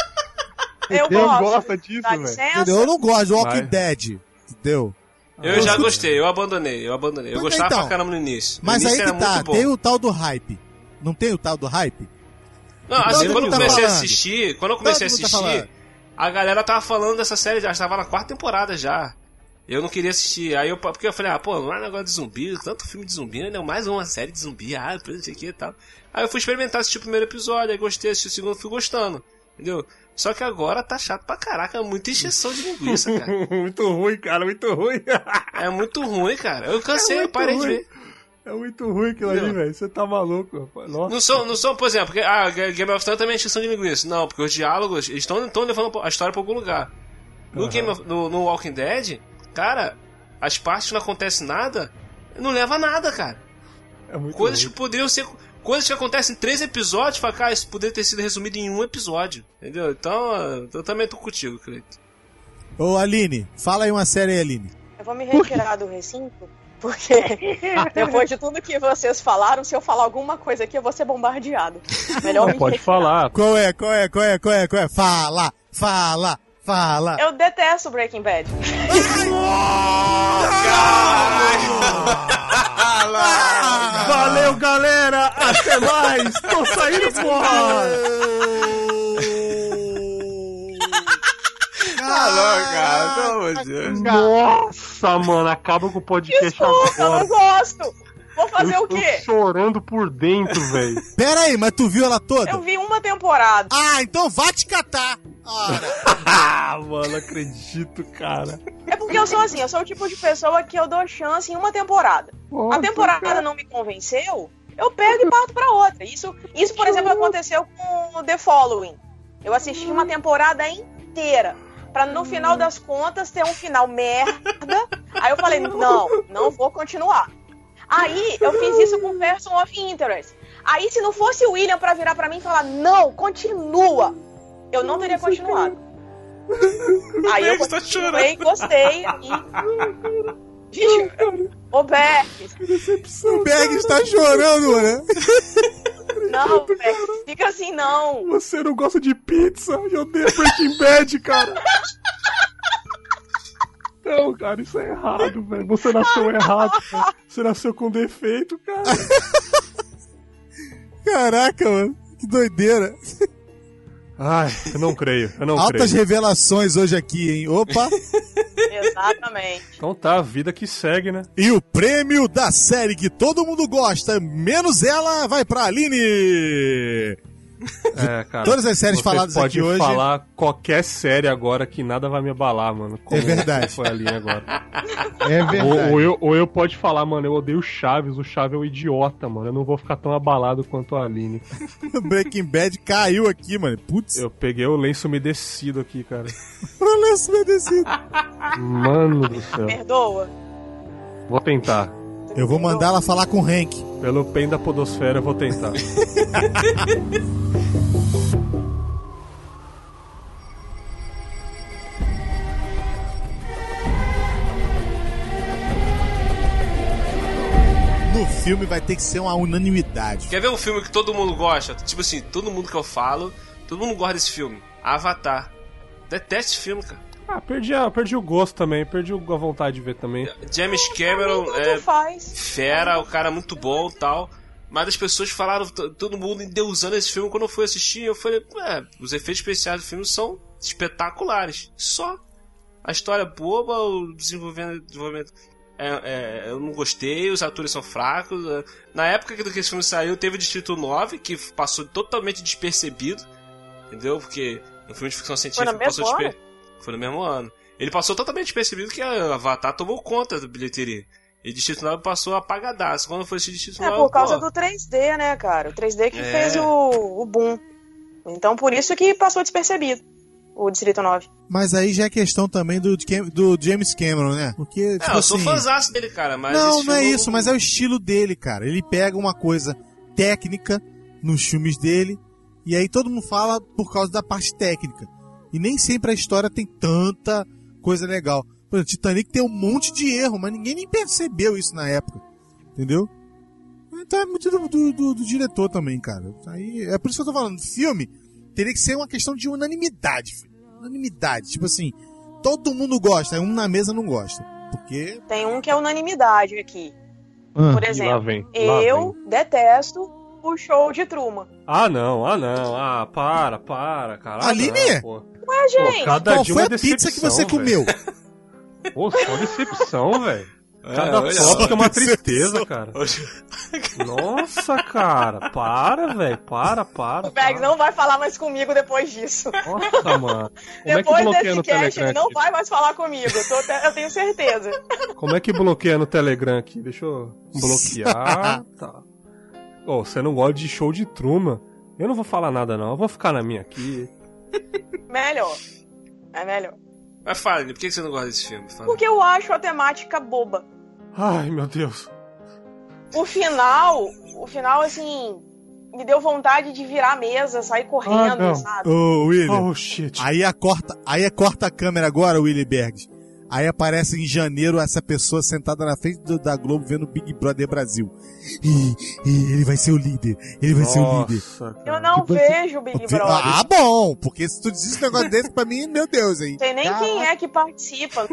Eu Deus gosto. gosta disso, velho. Eu não gosto de Walking Vai. Dead. Entendeu? Eu já gostei, eu abandonei, eu abandonei. Eu gostava então. pra caramba no início. No Mas início aí que tá, tem o tal do hype. Não tem o tal do hype? Não, assim, quando eu tá comecei a falando. assistir, quando eu comecei a Todo tá assistir, falando. a galera tava falando dessa série já, estava na quarta temporada já. Eu não queria assistir. Aí eu, porque eu falei, ah, pô, não é negócio de zumbi, tanto filme de zumbi, né? Mais uma série de zumbi, ah, não sei o que e tal. Aí eu fui experimentar assistir o primeiro episódio, aí gostei, assisti o segundo, fui gostando. Entendeu? Só que agora tá chato pra caraca, é muita encheção de linguiça, cara. (laughs) muito ruim, cara, muito ruim. (laughs) É muito ruim, cara. Eu cansei, É parei de ruim. ver. É muito ruim aquilo ali, velho. Você tá maluco, rapaz. Nossa. Não são, não são, por exemplo, porque, ah, Game of Thrones também é extensão de linguiça. Não, porque os diálogos eles estão levando a história pra algum lugar. No, Aham. Game of, no, no Walking Dead, cara, as partes que não acontece nada, não leva a nada, cara. É Coisas ruim. que poderiam ser. Coisas que acontecem em três episódios, fala, cara, isso poderia ter sido resumido em um episódio. Entendeu? Então, eu também tô contigo, Cleiton. Ô, Aline, fala aí uma série aí, Aline. Eu vou me retirar do recinto, porque (laughs) depois de tudo que vocês falaram, se eu falar alguma coisa aqui, eu vou ser bombardeado. Melhor me Pode retirar. falar. Qual é, qual é, qual é, qual é, qual é? Fala, fala, fala. Eu detesto Breaking Bad. Valeu, galera! Até mais! Tô saindo fora! Ah, cara. Nossa, mano, acaba com o podcast Desculpa, eu não agora. gosto. Vou fazer eu o quê? tô chorando por dentro, velho. Pera aí, mas tu viu ela toda? Eu vi uma temporada. Ah, então vá te catar. (laughs) ah, mano, acredito, cara. É porque eu sou assim, eu sou o tipo de pessoa que eu dou chance em uma temporada. A temporada não me convenceu, eu pego e parto pra outra. Isso, isso por exemplo, aconteceu com The Following. Eu assisti uma temporada inteira. Pra no final das contas ter um final merda. Aí eu falei, não, não vou continuar. Aí eu fiz isso com Person of Interest. Aí se não fosse o William pra virar pra mim e falar, não, continua, eu não teria continuado. (laughs) Aí eu Beck tá continuei, gostei e. (laughs) Gente, ô Beck, O Berg está chorando, mano. (laughs) não, Beck, fica assim não. Você não gosta de pizza? Eu odeio Breaking Bad, cara. Não, cara, isso é errado, velho. Você nasceu errado, cara. Você nasceu com defeito, cara. Caraca, mano. Que doideira. Ai, eu não creio, eu não Altas creio. revelações hoje aqui, hein? Opa. (laughs) Exatamente. Então tá, a vida que segue, né? E o prêmio da série que todo mundo gosta, menos ela, vai pra Aline. É, (laughs) cara. Todas as séries faladas pode aqui hoje- falar qualquer série agora que nada vai me abalar, mano. Como É verdade. Foi ali agora. (laughs) É Ou, ou eu, ou eu pode falar, mano, eu odeio o Chaves, o Chaves é um idiota, mano. Eu não vou ficar tão abalado quanto a Aline. (laughs) Breaking Bad caiu aqui, mano. Putz, Eu peguei o lenço umedecido aqui, cara. o lenço umedecido. Mano do céu. Perdoa. Vou tentar. Eu vou mandar ela falar com o Hank. Pelo pen da podosfera, eu vou tentar. No filme vai ter que ser uma unanimidade. Quer ver um filme que todo mundo gosta? Tipo assim, todo mundo que eu falo, todo mundo gosta desse filme. Avatar. Detesto esse filme, cara. Ah, perdi, a- perdi o gosto também, perdi a vontade de ver também. James Cameron é faz. fera, o cara é muito bom e tal. Mas as pessoas falaram, todo mundo endeusando esse filme. Quando eu fui assistir, eu falei, é, os efeitos especiais do filme são espetaculares. Só. A história é boba, o desenvolvimento. desenvolvimento é, é, eu não gostei, os atores são fracos. é. Na época que esse filme saiu, teve o Distrito 9, que passou totalmente despercebido. Entendeu? Porque no filme de ficção científica no passou mesmo desper... Foi no mesmo ano. Ele passou totalmente despercebido que a Avatar tomou conta da bilheteria. E Distrito 9 passou apagadaço. Quando foi esse Distrito É 9, por causa pô, do 3D, né, cara? O 3D que É. fez o, o boom. Então por isso que passou despercebido o Distrito 9. Mas aí já é questão também do, do James Cameron, né? Porque, É, tipo eu sou assim... fãzaço dele, cara, mas. não, não é isso, mas é o estilo dele, cara. Ele pega uma coisa técnica nos filmes dele e aí todo mundo fala por causa da parte técnica. E nem sempre a história tem tanta coisa legal. Por exemplo, Titanic tem um monte de erro, mas ninguém nem percebeu isso na época. Entendeu? Então é muito do, do- do- do diretor também, cara. Aí, é por isso que eu tô falando. Filme teria que ser uma questão de unanimidade. filho. Unanimidade. Tipo assim, todo mundo gosta, um na mesa não gosta. Porque. Tem um que é unanimidade aqui. Ah, Por lá exemplo, vem. lá eu vem. detesto o show de Truman. Ah, não, ah, não. Ah, para, para, cara. Ah, Aline? não, pô. Ué, gente, Pô, cada Qual dia foi uma a pizza que você decepção, comeu? Pô, só decepção, (laughs) velho. É, Cada olha tópico é uma tristeza, cara. Nossa, cara. Para, velho. Para, para. o Bags não vai falar mais comigo depois disso. Nossa, mano. Como é que (laughs) depois bloqueia desse no cast, Telegram ele não vai mais falar comigo. Eu, tô te- eu tenho certeza. Como é que bloqueia no Telegram aqui? Deixa eu bloquear. (laughs) tá. Ô, você não gosta de show de Truman? Eu não vou falar nada, não. Eu vou ficar na minha aqui. Melhor. É melhor. Mas fala, por que você não gosta desse filme? Fala. Porque eu acho a temática boba. Ai, meu Deus. o final, o final, assim, me deu vontade de virar a mesa, sair correndo, não. sabe? Ô, William. Oh, shit. Aí a corta, aí é corta a câmera agora, Willy Bergs. Aí aparece em janeiro essa pessoa sentada na frente do- da Globo vendo Big Brother Brasil. Ih, ih, ele vai ser o líder. Ele vai ser o líder. Nossa, Eu cara. não Tipo, vejo o Big Brother. Ah, bom, porque se tu diz esse negócio desse pra mim, meu Deus, hein? Sei nem quem é que participa.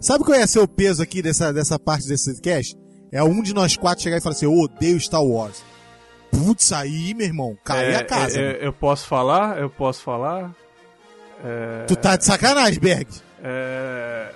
Sabe qual ia ser o peso aqui dessa, dessa parte desse cast? É um de nós quatro chegar e falar assim, eu odeio Star Wars. Putz, aí, meu irmão, cai É, a casa. é, mano. é, eu posso falar? Eu posso falar? É, Tu tá de sacanagem, Berg. é,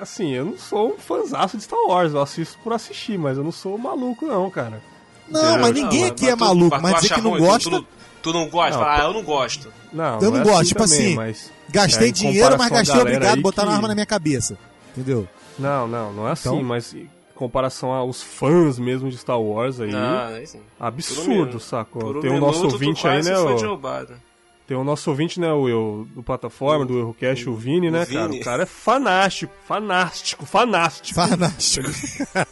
assim, eu não sou um fãzaço de Star Wars. Eu assisto por assistir, mas eu não sou maluco, não, cara. Não, mas ninguém Não, aqui mas é tu- maluco, mas mas dizer que não ruim, tu- gosta, Tu, tu não gosta? Não, ah, eu não gosto. Não, Eu não é gosto, assim tipo também, assim, mas- gastei É, dinheiro, mas gastei obrigado botando que- arma na minha cabeça. Entendeu? Não, não, não é assim, Então? mas em comparação aos fãs mesmo de Star Wars aí, Ah, aí sim. Por um absurdo? Por um Tem o minuto, nosso ouvinte aí, né? Foi o- derrubado. Tem o nosso ouvinte, né, o eu, do plataforma, do Errocast, o Vini, o né, Vini. cara? O cara é fanástico, fanástico, fanástico Fanático.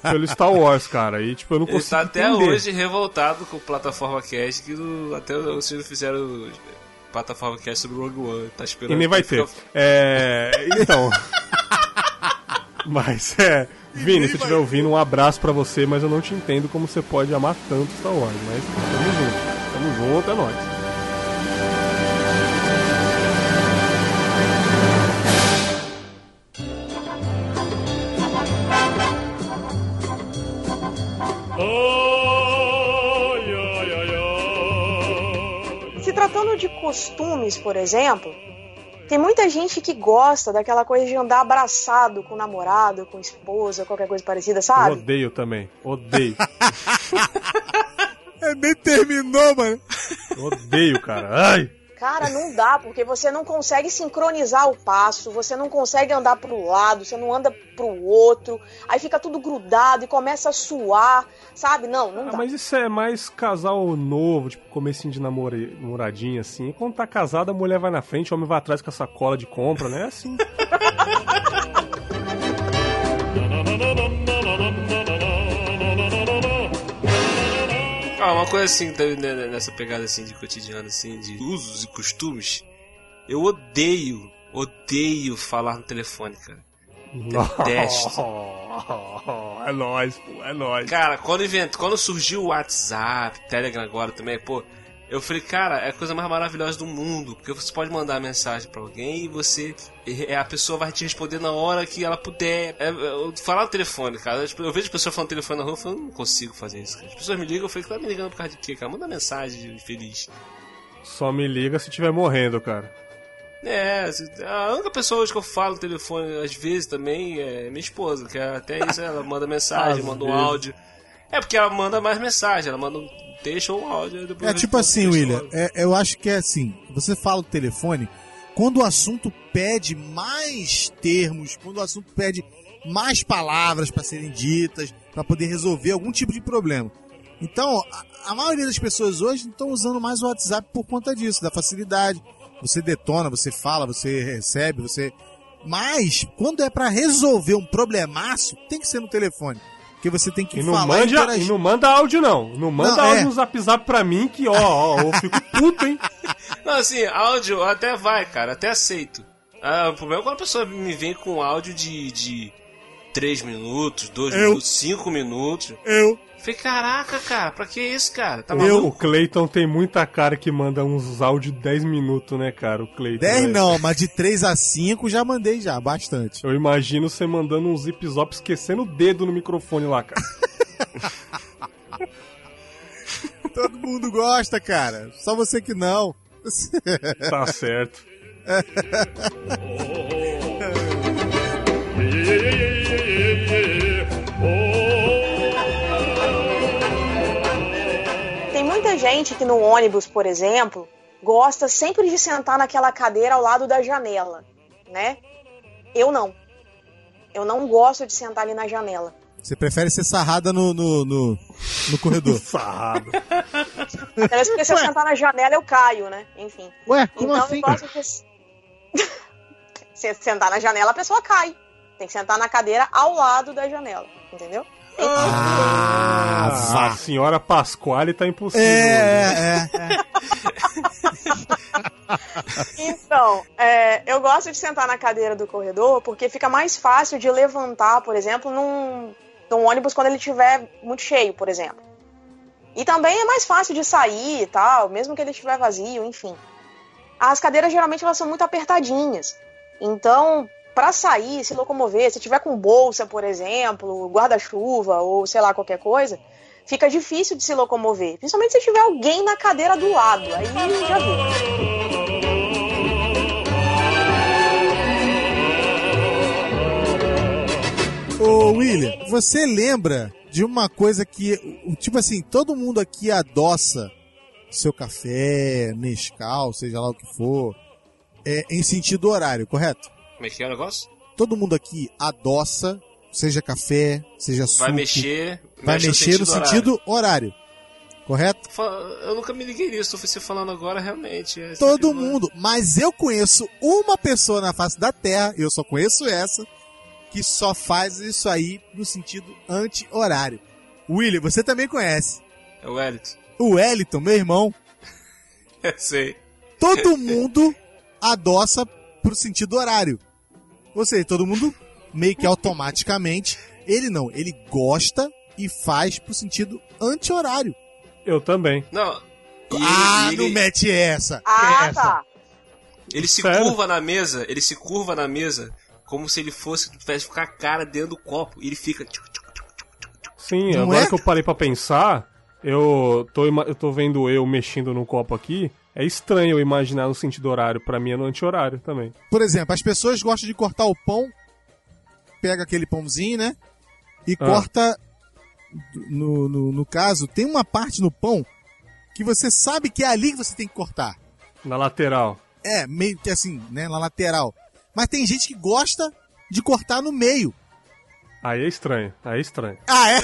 pelo Star Wars, cara. E, tipo, eu não Ele consigo tá até entender. hoje revoltado com o Plataforma Cast, que do- até vocês fizeram Plataforma Cast sobre Rogue One. Tá esperando. E nem vai ter. fica- É. Então. (laughs) mas é. Vini, se estiver ouvindo, um abraço pra você, mas eu não te entendo como você pode amar tanto Star Wars. Mas tamo junto. Tamo junto, é nóis. Tratando de costumes, por exemplo, tem muita gente que gosta daquela coisa de andar abraçado com o namorado, com a esposa, qualquer coisa parecida, Eu sabe? odeio também. Odeio. (laughs) É, nem terminou, mano. odeio, cara. Ai! Cara, não dá, porque você não consegue sincronizar o passo, você não consegue andar pro lado, você não anda pro outro, aí fica tudo grudado e começa a suar, sabe? Não, não Ah, dá. mas isso é mais casal novo, tipo, comecinho de namoradinha, assim. Quando tá casado, a mulher vai na frente, o homem vai atrás com a sacola de compra, né? É assim. (laughs) Ah, uma coisa assim, da- né, nessa pegada assim de cotidiano, assim, de usos e costumes. Eu odeio, odeio falar no telefone, cara. Detesto. é nóis, pô, é nóis. Cara, quando invent... quando surgiu o WhatsApp, Telegram agora também, pô, eu falei, cara, é a coisa mais maravilhosa do mundo, porque você pode mandar mensagem pra alguém e você a pessoa vai te responder na hora que ela puder. É, é, falar no telefone, cara. Eu, tipo, eu vejo pessoas falando telefone na rua, eu falo, eu não consigo fazer isso. Cara. As pessoas me ligam, eu falei, tá me ligando por causa de quê, cara? Manda mensagem feliz. Só me liga se tiver morrendo, cara. É, a única pessoa hoje que eu falo no telefone, às vezes também, é minha esposa, que é até isso, ela manda mensagem, Às manda um vezes. áudio. É porque ela manda mais mensagem, ela manda um texto ou um áudio. depois É tipo assim, William, é- eu acho que é assim, você fala o telefone, quando o assunto pede mais termos, quando o assunto pede mais palavras para serem ditas, para poder resolver algum tipo de problema. Então, a, a maioria das pessoas hoje estão usando mais o WhatsApp por conta disso, da facilidade. Você detona, você fala, você recebe, você. Mas, quando é para resolver um problemaço, tem que ser no telefone. Porque você tem que E não, falar e manda, interagir. e não manda áudio, não. Não manda Não, áudio é. no zap zap pra mim que, ó, ó, eu (laughs) fico puto, hein? Não, assim, áudio até vai, cara, até aceito. Ah, o problema é quando a pessoa me vem com áudio de, de 3 minutos, 2 Eu. minutos, 5 minutos. Eu. Falei, caraca, cara, pra que isso, cara? Tá O? Cleiton tem muita cara que manda uns áudios de 10 minutos, né, cara? O Cleiton. 10 velho. não, mas de 3 a 5 já mandei já, bastante. Eu imagino você mandando um zip zop esquecendo o dedo no microfone lá, cara. (laughs) Todo mundo gosta, cara. Só você que não. Tá certo. (laughs) muita gente que no ônibus, por exemplo, gosta sempre de sentar naquela cadeira ao lado da janela, né? Eu não. Eu não gosto de sentar ali na janela. Você prefere ser sarrada no, no, no, no corredor. (laughs) Sarrado. Até mesmo porque se eu sentar na janela eu caio, né? Enfim. Ué, como então assim? eu gosto de. (laughs) Se sentar na janela, a pessoa cai. Tem que sentar na cadeira ao lado da janela, entendeu? Ah, A vá. senhora Pasquale tá impossível. É, é, é. (laughs) Então, é, eu gosto de sentar na cadeira do corredor porque fica mais fácil de levantar, por exemplo, num, num ônibus quando ele estiver muito cheio, por exemplo. E também é mais fácil de sair e tal, mesmo que ele estiver vazio, enfim. As cadeiras geralmente elas são muito apertadinhas. Então, para sair, se locomover, se tiver com bolsa, por exemplo, guarda-chuva ou sei lá qualquer coisa, fica difícil de se locomover. Principalmente se tiver alguém na cadeira do lado. Aí já viu. Ô, William, você lembra de uma coisa que, tipo assim, todo mundo aqui adoça seu café, Nescau, seja lá o que for, é, em sentido horário, correto? Como é que é o negócio? Todo mundo aqui adoça, seja café, seja suco, Vai mexer. vai mexe mexer no horário. sentido horário, correto? Eu nunca me liguei nisso, você falando agora realmente. é Todo mundo, mas eu conheço uma pessoa na face da Terra, eu só conheço essa, que só faz isso aí no sentido anti-horário. William, você também conhece. É o Elito. O Wellington, meu irmão, (laughs) Sei. todo mundo adoça pro sentido horário. Ou seja, todo mundo meio que automaticamente, ele não, ele gosta e faz pro sentido anti-horário. Eu também. Não. e ah, ele, não ele, mete essa. Ah, essa. tá. ele se Sério? curva na mesa, ele se curva na mesa como se ele fosse tivesse ficar a cara dentro do copo. E ele fica. Sim, Não agora é? que eu parei pra pensar, eu tô, eu tô vendo eu mexendo no copo aqui. É estranho eu imaginar no sentido horário. Pra mim é no anti-horário também. Por exemplo, as pessoas gostam de cortar o pão, pega aquele pãozinho, né? E Ah. corta. No, no, no caso, tem uma parte no pão que você sabe que é ali que você tem que cortar. Na lateral. É, meio que assim, né? Na lateral. Mas tem gente que gosta de cortar no meio. Aí é estranho. Aí é estranho. Ah, é?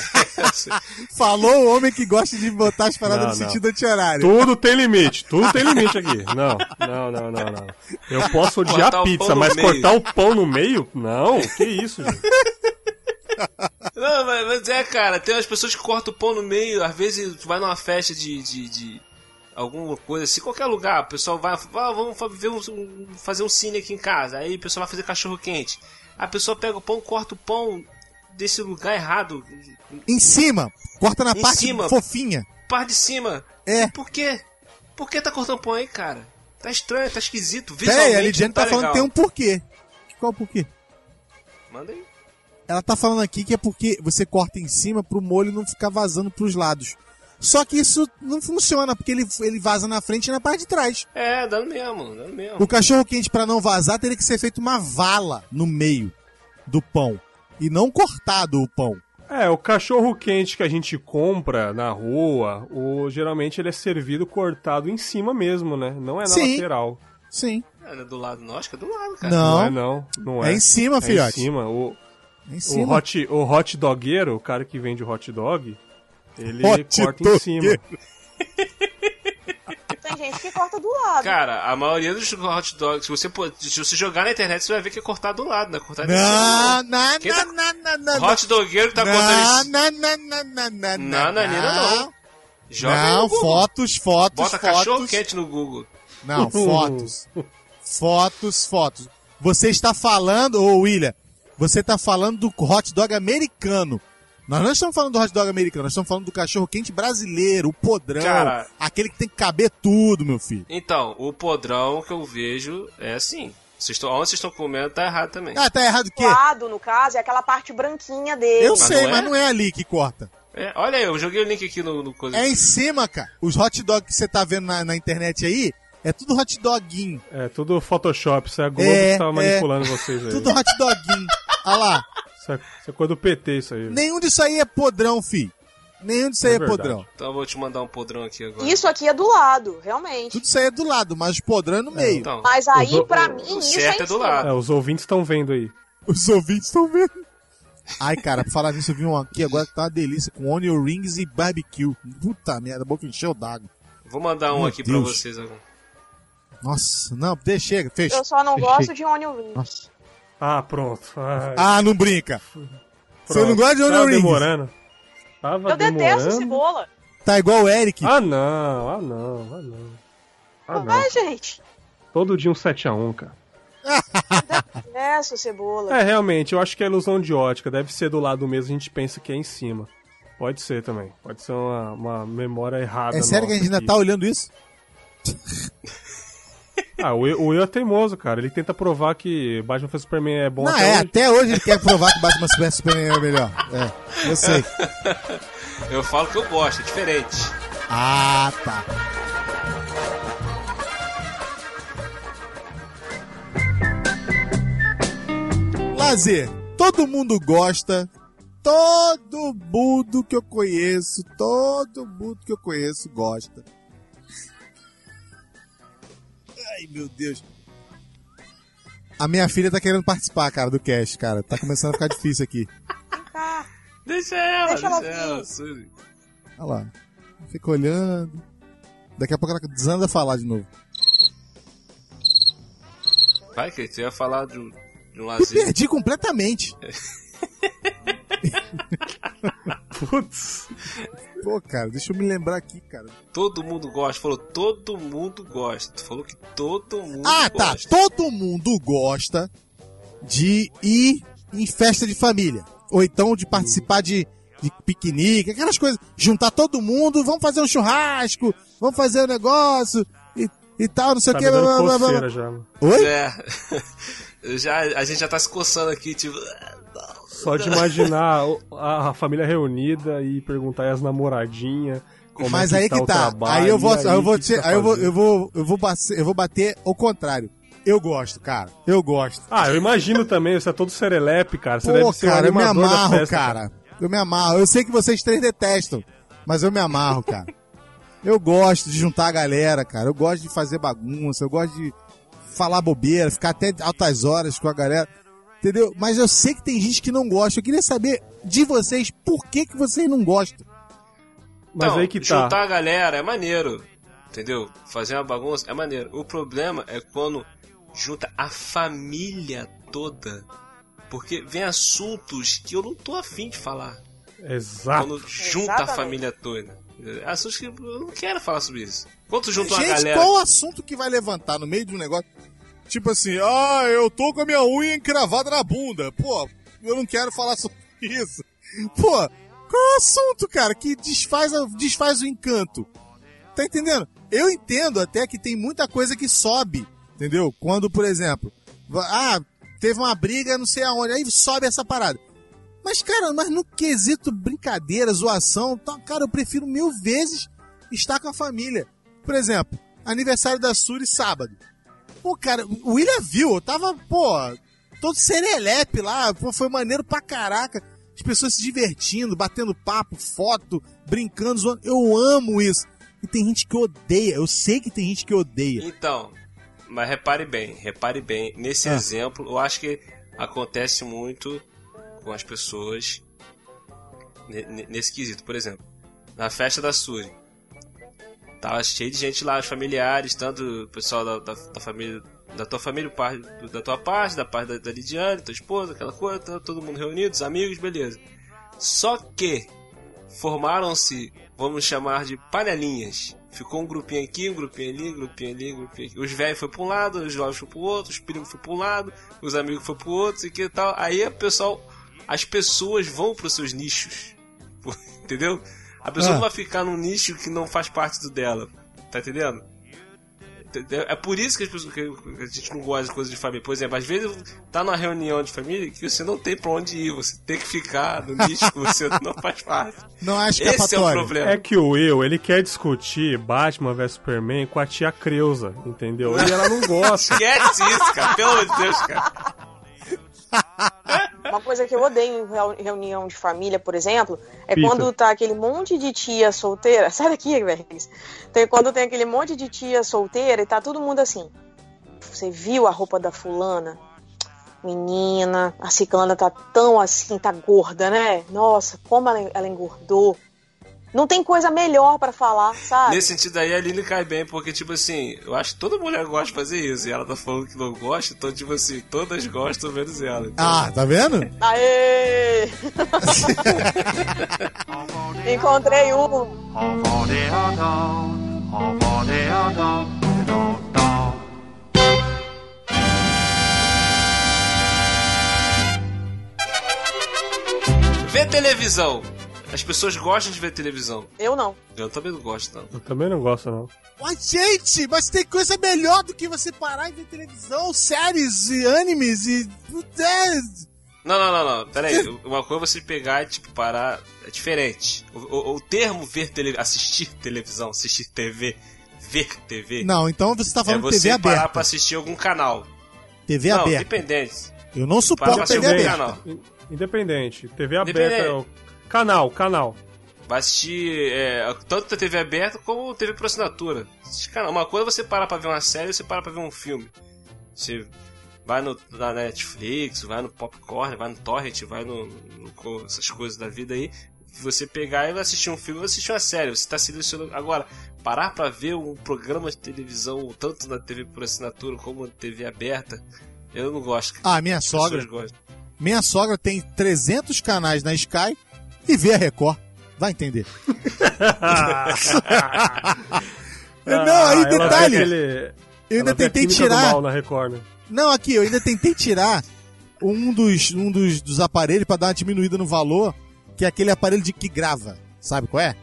(laughs) Falou o homem que gosta de botar as paradas Não, no não. sentido anti-horário. Tudo tem limite, tudo tem limite aqui. Não, não, não, não, não. Eu posso odiar Cortar pizza, mas meio. cortar o pão no meio? Não, que isso, gente. Não, mas, mas é, cara, tem umas pessoas que cortam o pão no meio, às vezes tu vai numa festa de. de, de alguma coisa assim, qualquer lugar, o pessoal vai. "Ah, vamos fa- ver um- um- fazer um cine aqui em casa. Aí o pessoal vai fazer cachorro quente. A pessoa pega o pão, corta o pão desse lugar errado, Em cima. Corta na Em parte cima. fofinha. parte de cima. É. Por quê? Por que tá cortando pão aí, cara? Tá estranho, tá esquisito. Visualmente a Lidiane não tá, falando que tem um porquê. Qual o porquê? Manda aí. Ela tá falando aqui que é porque você corta em cima pro molho não ficar vazando pros lados. Só que isso não funciona, porque ele, ele vaza na frente e na parte de trás. É, dando mesmo, dando mesmo. O cachorro quente, pra não vazar, teria que ser feito uma vala no meio do pão. E não cortado o pão. É, o cachorro quente que a gente compra na rua, o, geralmente ele é servido cortado em cima mesmo, né? Não é na Sim. lateral. Sim. É, não é do lado, não, acho que é do lado, cara. Não, Não, é não, não é. é em cima, É em filhote. cima. O, É em o, cima. hot, o hot dogueiro, o cara que vende o hot dog, ele Hot corta em dogueiro. cima. (laughs) Tem gente que corta do lado. Cara, a maioria dos hot dogs, se você, se você jogar na internet, você vai ver que é cortado do lado, né? Cortado em Não, cima. não, tá- não, não, não, não. Hot dogueiro tá cortando Não, não, não, não, não, não, Não, não. Joga aí Não, no Google. fotos, fotos, Bota fotos. cachorro quente no Google. Não, fotos. fotos, fotos. Você está falando, ô William, você está falando do hot dog americano. Nós não estamos falando do hot dog americano, nós estamos falando do cachorro quente brasileiro, o podrão, Cara. aquele que tem que caber tudo, meu filho. Então, o podrão que eu vejo é assim. Vocês estão, onde vocês estão comendo tá errado também. Ah, tá errado o Do quê? lado, no caso, é aquela parte branquinha dele. Eu Mas sei, não é? mas não é ali que corta. É, olha aí, eu joguei o link aqui no, no coisa. É em cima, cara. Os hot dogs que você tá vendo na, na internet aí, é tudo hot doguinho. É tudo Photoshop, isso é a Globo É, que tava é. manipulando vocês aí. Tudo hot doguinho. Olha lá. Isso é, isso é coisa do PT, isso aí. Nenhum disso aí é podrão, fi. Nenhum disso aí É é, podrão. Então eu vou te mandar um podrão aqui agora. Isso aqui é do lado, realmente. Tudo isso aí é do lado, mas o podrão é no meio. Então, Mas aí, O- pra o- mim, o isso certo é, é do lado. É, os ouvintes estão vendo aí. Os ouvintes estão vendo. Ai, cara, pra falar nisso, eu vi um aqui agora que tá uma delícia, com onion rings e barbecue. Puta merda, a boca encheu d'água. vou mandar um Meu aqui pra Deus. vocês agora. Nossa, não, deixa, chega, fecha. Eu só não gosto de onion rings. Nossa. Ah, pronto. Ai, Ah, não brinca. Você pronto. não gosta de onion rings? demorando. Tava Eu detesto demorando. cebola. Tá igual o Eric. Ah, não, ah, não, ah, não. Ah, não. Vai, gente. Todo dia um 7x1, cara. Detesto cebola. É, realmente, eu acho que é ilusão de ótica. Deve ser do lado mesmo, a gente pensa que é em cima. Pode ser também. Pode ser uma, uma memória errada. É sério que a gente nossa ainda aqui. tá olhando isso? (laughs) Ah, o Will, o Will é teimoso, cara. Ele tenta provar que Batman vs Superman é bom Não, até é, hoje. até hoje ele quer provar que Batman Super Superman é melhor. É, eu sei. (laughs) Eu falo que eu gosto, é diferente. Ah, tá. Lazer. Todo mundo gosta. Todo mundo que eu conheço, todo mundo que eu conheço gosta. Ai, meu Deus. A minha filha tá querendo participar, cara, do cast, cara. Tá começando a ficar difícil aqui. (laughs) Deixa ela, Deixa deixa, ela ela. vir. Suzy. Olha lá. Fica olhando. Daqui a pouco ela desanda a falar de novo. Vai, que você ia falar de um, de um Me lazer. perdi completamente. (laughs) Putz. Pô, cara, deixa eu me lembrar aqui, cara. Todo mundo gosta. Falou, todo mundo gosta. Tu falou que todo mundo Ah, tá. gosta. Todo mundo gosta de ir em festa de família. Ou então de participar de, de piquenique, aquelas coisas. Juntar todo mundo, vamos fazer um churrasco, vamos fazer um negócio e, e tal, não sei Tá o me que. blá, blá, blá, blá. já. Oi? É. (laughs) Já, a gente já tá se coçando aqui, tipo. Só de imaginar o- a, família reunida e perguntar as namoradinhas. Como Mas é que aí tá que o tá. trabalho, Aí eu vou, aí eu vou, o te- tá aí eu vou, eu vou, eu vou, bater, eu vou bater ao contrário. Eu gosto, cara. Eu gosto. Ah, eu imagino também, você é todo serelepe, cara. Você Pô, deve ser cara, o eu me amarro, festa, cara. Eu me amarro. Eu sei que vocês três detestam, mas eu me amarro, cara. Eu gosto de juntar a galera, cara. Eu gosto de fazer bagunça, eu gosto de falar bobeira, ficar até altas horas com a galera. Entendeu? Mas eu sei que tem gente que não gosta. Eu queria saber de vocês por que, que vocês não gostam. Mas Então, aí que tá. juntar a galera é maneiro. Entendeu? Fazer uma bagunça é maneiro. O problema é quando junta a família toda. Porque vem assuntos que eu não tô afim de falar. Exato. Quando junta a Exatamente. família toda. Assuntos que eu não quero falar sobre isso. Quando junta uma gente, galera. qual o assunto que vai levantar no meio de um negócio? Tipo assim, ah, eu tô com a minha unha encravada na bunda. Pô, eu não quero falar (laughs) sobre isso. Pô, qual é o assunto, cara, que desfaz, desfaz o encanto? Tá entendendo? Eu entendo até que tem muita coisa que sobe, entendeu? Quando, por exemplo, ah, teve uma briga não sei aonde, aí sobe essa parada. Mas, cara, mas no quesito brincadeira, zoação, tá, cara, eu prefiro mil vezes estar com a família. Por exemplo, aniversário da Suri sábado. Pô, cara, o William viu, eu tava, pô, todo serelepe lá, pô, foi maneiro pra caraca. As pessoas se divertindo, batendo papo, foto, brincando, zoando. Eu amo isso. E tem gente que odeia, eu sei que tem gente que odeia. Então, mas repare bem, repare bem. Nesse Ah. exemplo, eu acho que acontece muito com as pessoas ne- ne- nesse quesito. Por exemplo, na festa da Suri. Tava cheio de gente lá, os familiares, tanto o pessoal da, da, da família, da tua família, da tua parte, da parte da, da Lidiane, tua esposa, aquela coisa, tá todo mundo reunido, os amigos, beleza. Só que formaram-se, vamos chamar de panelinhas. Ficou um grupinho aqui, um grupinho ali, um grupinho ali, um grupinho aqui. Os velhos foi para um lado, os jovens foi para o outro, os primos foi para um lado, os amigos foi para o outro, e que tal. Aí o pessoal, as pessoas vão para os seus nichos, (laughs) entendeu? A pessoa Ah. não vai ficar num nicho que não faz parte do dela, tá entendendo? É por isso que, as pessoas, que a gente não gosta de coisas de família. Por exemplo, às vezes tá numa reunião de família que você não tem pra onde ir, você tem que ficar no nicho que você (laughs) não faz parte. Não acho Esse é o escapatório. problema. É que o Will, ele quer discutir Batman vs Superman com a tia Creuza, entendeu? E ela não gosta. (laughs) Esquece isso, cara. Pelo amor de Deus, cara. Uma coisa que eu odeio em reu- reunião de família, por exemplo, é quando tá aquele monte de tia solteira. (laughs) Sai daqui, velho. Tem quando tem aquele monte de tia solteira e tá todo mundo assim. Você viu a roupa da fulana? Menina, a ciclana tá tão assim, tá gorda, né? Nossa, como ela, ela engordou. Não tem coisa melhor pra falar, sabe? Nesse sentido aí, a Aline cai bem, porque, tipo assim, eu acho que toda mulher gosta de fazer isso. E ela tá falando que não gosta, então, tipo assim, todas gostam, menos ela. Então, Ah, tá vendo? Aê! (laughs) Encontrei um. Ver televisão. As pessoas gostam de ver televisão. Eu não. Eu também não gosto, não. Eu também não gosto, não. Mas, gente, mas tem coisa melhor do que você parar e ver televisão, séries e animes e. É, Não, não, não, não. Pera aí. (laughs) Uma coisa é você pegar e, tipo, parar. É diferente. O, o- o termo ver tele... assistir televisão, assistir TV, ver TV. Não, então você tá é falando você TV parar aberta. pra assistir algum canal. TV não, aberta. independente. Eu não suporto TV aberta. canal. Independente. TV aberta é o. Canal, canal. Vai assistir é, tanto a TV aberta como TV por assinatura. Canal. Uma coisa é você parar pra ver uma série, você para pra ver um filme. Você vai no, na Netflix, vai no Popcorn, vai no Torrent, vai no, no- com essas coisas da vida aí. Você pegar e vai assistir um filme, vai assistir uma série. Você tá selecionando. Agora, parar pra ver um programa de televisão, tanto na TV por assinatura como na TV aberta, eu não gosto. Ah, minha As sogra. gostam. Minha sogra tem 300 canais na Sky e vê a Record. Vai entender. (laughs) não, aí Ah, detalhe. aquele- Eu ainda tentei tirar. Mal na Record, né? Não, aqui, eu ainda tentei tirar um dos, um dos, dos aparelhos pra dar uma diminuída no valor, que é aquele aparelho de que grava. Sabe qual é?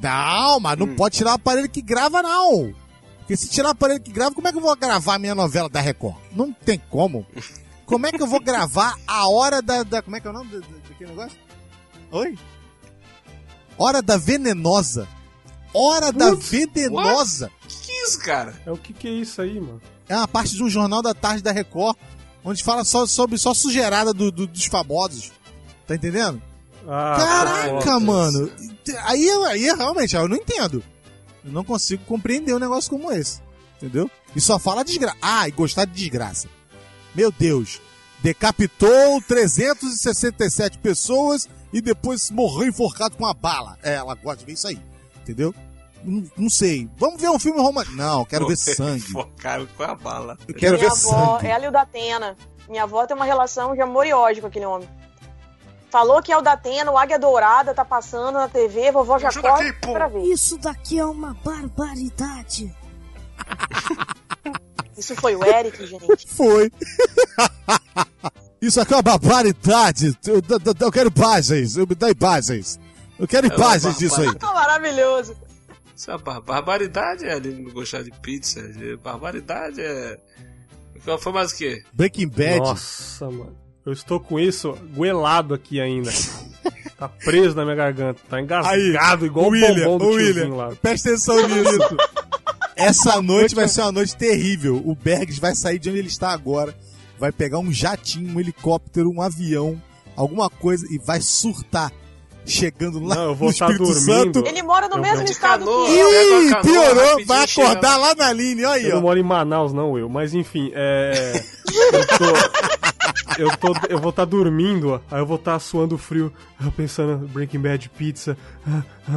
Não, mas não Hum. pode tirar o aparelho que grava, não. Porque se tirar o aparelho que grava, como é que eu vou gravar a minha novela da Record? Não tem como. Como é que eu vou gravar a hora da. da- como é que é o nome daquele negócio? Oi? Hora da venenosa. Hora da Putz, venenosa. Que que é isso, cara? É o que que é isso aí, mano? É uma parte de um jornal da tarde da Record, onde fala só sobre só sujeirada do- do- dos famosos. Tá entendendo? Ah, Caraca, mano. Aí, aí realmente, eu não entendo. Eu não consigo compreender um negócio como esse. Entendeu? E só fala desgraça. Ah, e gostar de desgraça. Meu Deus. Decapitou 367 pessoas e depois morreu enforcado com uma bala. É, ela gosta de ver isso aí. Entendeu? Não, não sei. Vamos ver um filme romântico. Não, quero ver (laughs) sangue. Focaram com a bala. Eu quero Minha ver avó, sangue. ela e o Datena. Minha avó tem uma relação de amor e ódio com aquele homem. Falou que é o Datena, o Águia Dourada, tá passando na TV, vovó já corre aqui, pô. pra ver. Isso daqui é uma barbaridade. Isso foi o Eric, gente. (laughs) Foi. (laughs) Isso aqui é uma barbaridade. Eu, eu- eu- quero imagens. Eu me dá imagens. Eu quero É imagens disso aí. Tá maravilhoso. Isso é bar- barbaridade é ele não gostar de pizza. é- Barbaridade é. Foi mais o quê? Breaking Bad. Nossa, mano. Eu estou com isso goelado aqui ainda. tá preso na minha garganta. Tá engasgado igual o William, bombom do o William, lá. presta atenção nisso. (laughs) Essa noite vai ser uma noite terrível. O Bergs vai sair de onde ele está agora, vai pegar um jatinho, um helicóptero, um avião, alguma coisa e vai surtar. Chegando lá Não, eu vou no estar Espírito dormindo. Santo. Ele mora no Eu mesmo estado canoa. que eu. Uma Ih, piorou, vai acordar lá. na linha, olha aí, Eu não ó. moro em Manaus, não, eu. Mas enfim, é. Eu tô. Eu, tô, eu vou estar dormindo, ó, aí eu vou estar suando frio, pensando Breaking Bad pizza.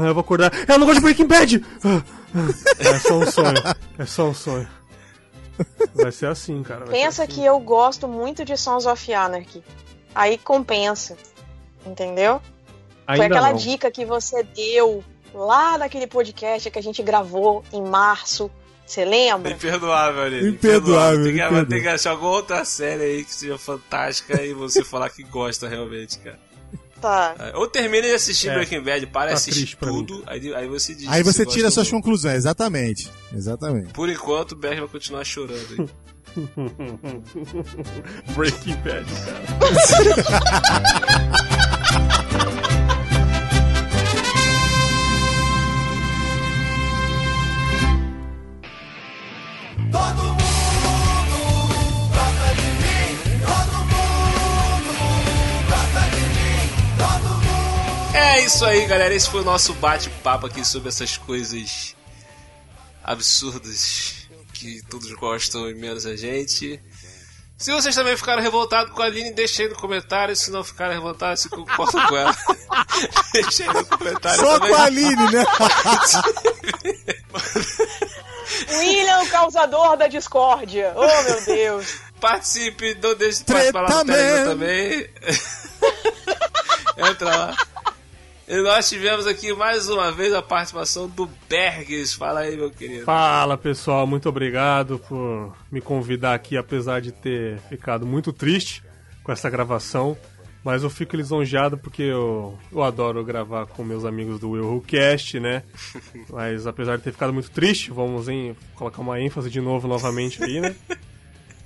Eu vou acordar. Eu não gosto de Breaking Bad! É só um sonho. É só um sonho. Vai ser assim, cara. Pensa assim. que eu gosto muito de Sons of Anarchy. Aí compensa. Entendeu? Foi Ainda aquela não. dica que você deu lá naquele podcast que a gente gravou em março. Você lembra? Imperdoável ali. Imperdoável, Tem que, imperdoável. tem que achar alguma outra série aí que seja fantástica e você falar que gosta realmente, cara. Tá. É, Ou termina de assistir É, Breaking Bad, para tá assistir tudo, aí, aí você diz. Aí você tira suas conclusões, exatamente. Exatamente. Por enquanto, o Berg vai continuar chorando aí. (laughs) Breaking Bad, cara. (laughs) isso aí, galera. Esse foi o nosso bate-papo aqui sobre essas coisas absurdas que todos gostam e menos a gente. Se vocês também ficaram revoltados com a Aline, deixem aí no comentário. Se não ficaram revoltados, se concordam com ela. (laughs) deixem aí no comentário Só também. com a Aline, né? (laughs) William, o causador da discórdia. Oh, meu Deus. Participe, não deixe de participar lá no Treta Telegram também. (laughs) entra lá. E nós tivemos aqui mais uma vez a participação do Bergs. Fala aí, meu querido. Fala pessoal, muito obrigado por me convidar aqui, apesar de ter ficado muito triste com essa gravação. Mas eu fico lisonjeado porque eu, eu adoro gravar com meus amigos do Will Who Cast, né? (laughs) Mas apesar de ter ficado muito triste, vamos em, colocar uma ênfase de novo, novamente aí, né? (laughs)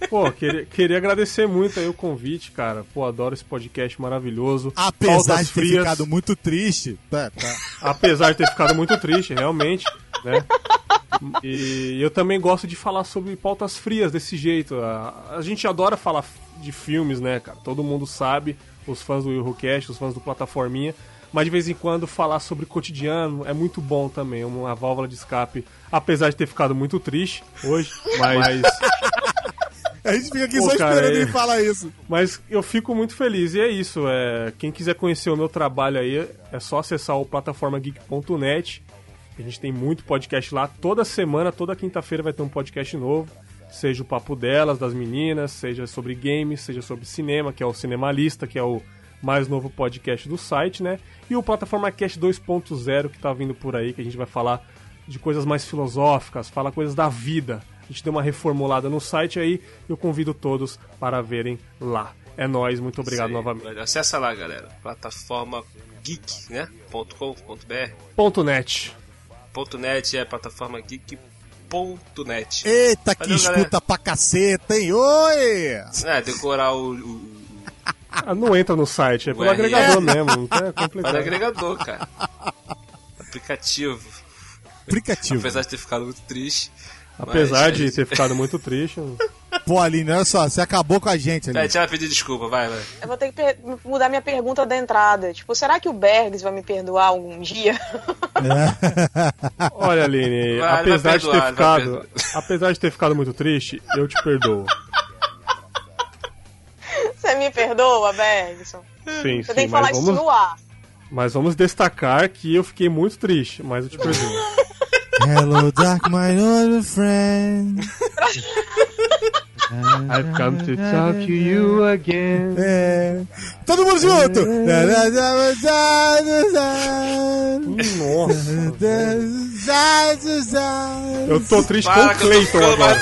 Pô, queria, queria agradecer muito aí o convite, cara. Pô, adoro esse podcast maravilhoso. Apesar de ter frias. ficado muito triste. Tá, tá. Apesar de ter ficado muito triste, realmente, né? E eu também gosto de falar sobre pautas frias desse jeito. A, a gente adora falar de filmes, né, cara? Todo mundo sabe, os fãs do Willcast, os fãs do Plataforminha. Mas de vez em quando falar sobre cotidiano é muito bom também, uma válvula de escape. Apesar de ter ficado muito triste hoje, mas, (laughs) A gente fica aqui Pô, só cara, esperando é- ele falar isso. mas eu fico muito feliz. E é isso. É, quem quiser conhecer o meu trabalho aí, é só acessar o plataformageek.net. A gente tem muito podcast lá. Toda semana, toda quinta-feira vai ter um podcast novo. Seja o Papo Delas, das meninas, seja sobre games, seja sobre cinema, que é o Cinemalista, que é o mais novo podcast do site, né? E o Plataforma Cast 2.0 que tá vindo por aí, que a gente vai falar de coisas mais filosóficas, fala coisas da vida. A gente deu uma reformulada no site aí, eu convido todos para verem lá. É nóis, muito obrigado novamente. Acessa lá, galera. Plataforma geek, né? .com.br. Ponto net. Ponto .net é plataforma geek.net. Eita, que Valeu, escuta galera. pra caceta, hein? Oi! É, decorar o, o, Ah, não entra no site, é pelo Ué, agregador mesmo, não é para (laughs) complicado. agregador, cara. Aplicativo. Aplicativo. Apesar de ter ficado muito triste. Apesar mas- de ter ficado muito triste. Pô, Aline, olha só, você acabou com a gente, É, Aline. deixa ela pedir desculpa, vai, vai. Eu vou ter que mudar minha pergunta da entrada. Tipo, será que o Bergs vai me perdoar algum dia? (laughs) Olha, Aline, Vai, apesar vai de ter perdoar, vai ficado. perdoar. Apesar de ter ficado muito triste, eu te perdoo. Você me perdoa, Bergson? Sim, Você sim, tem que falar mas isso vamos, no ar. mas vamos destacar que eu fiquei muito triste, mas eu te perdoo. (laughs) Hello, dark, my old friend. I've come to talk to you again. É. Todo mundo junto! Nossa, eu tô triste com Para o eu tô Clayton agora.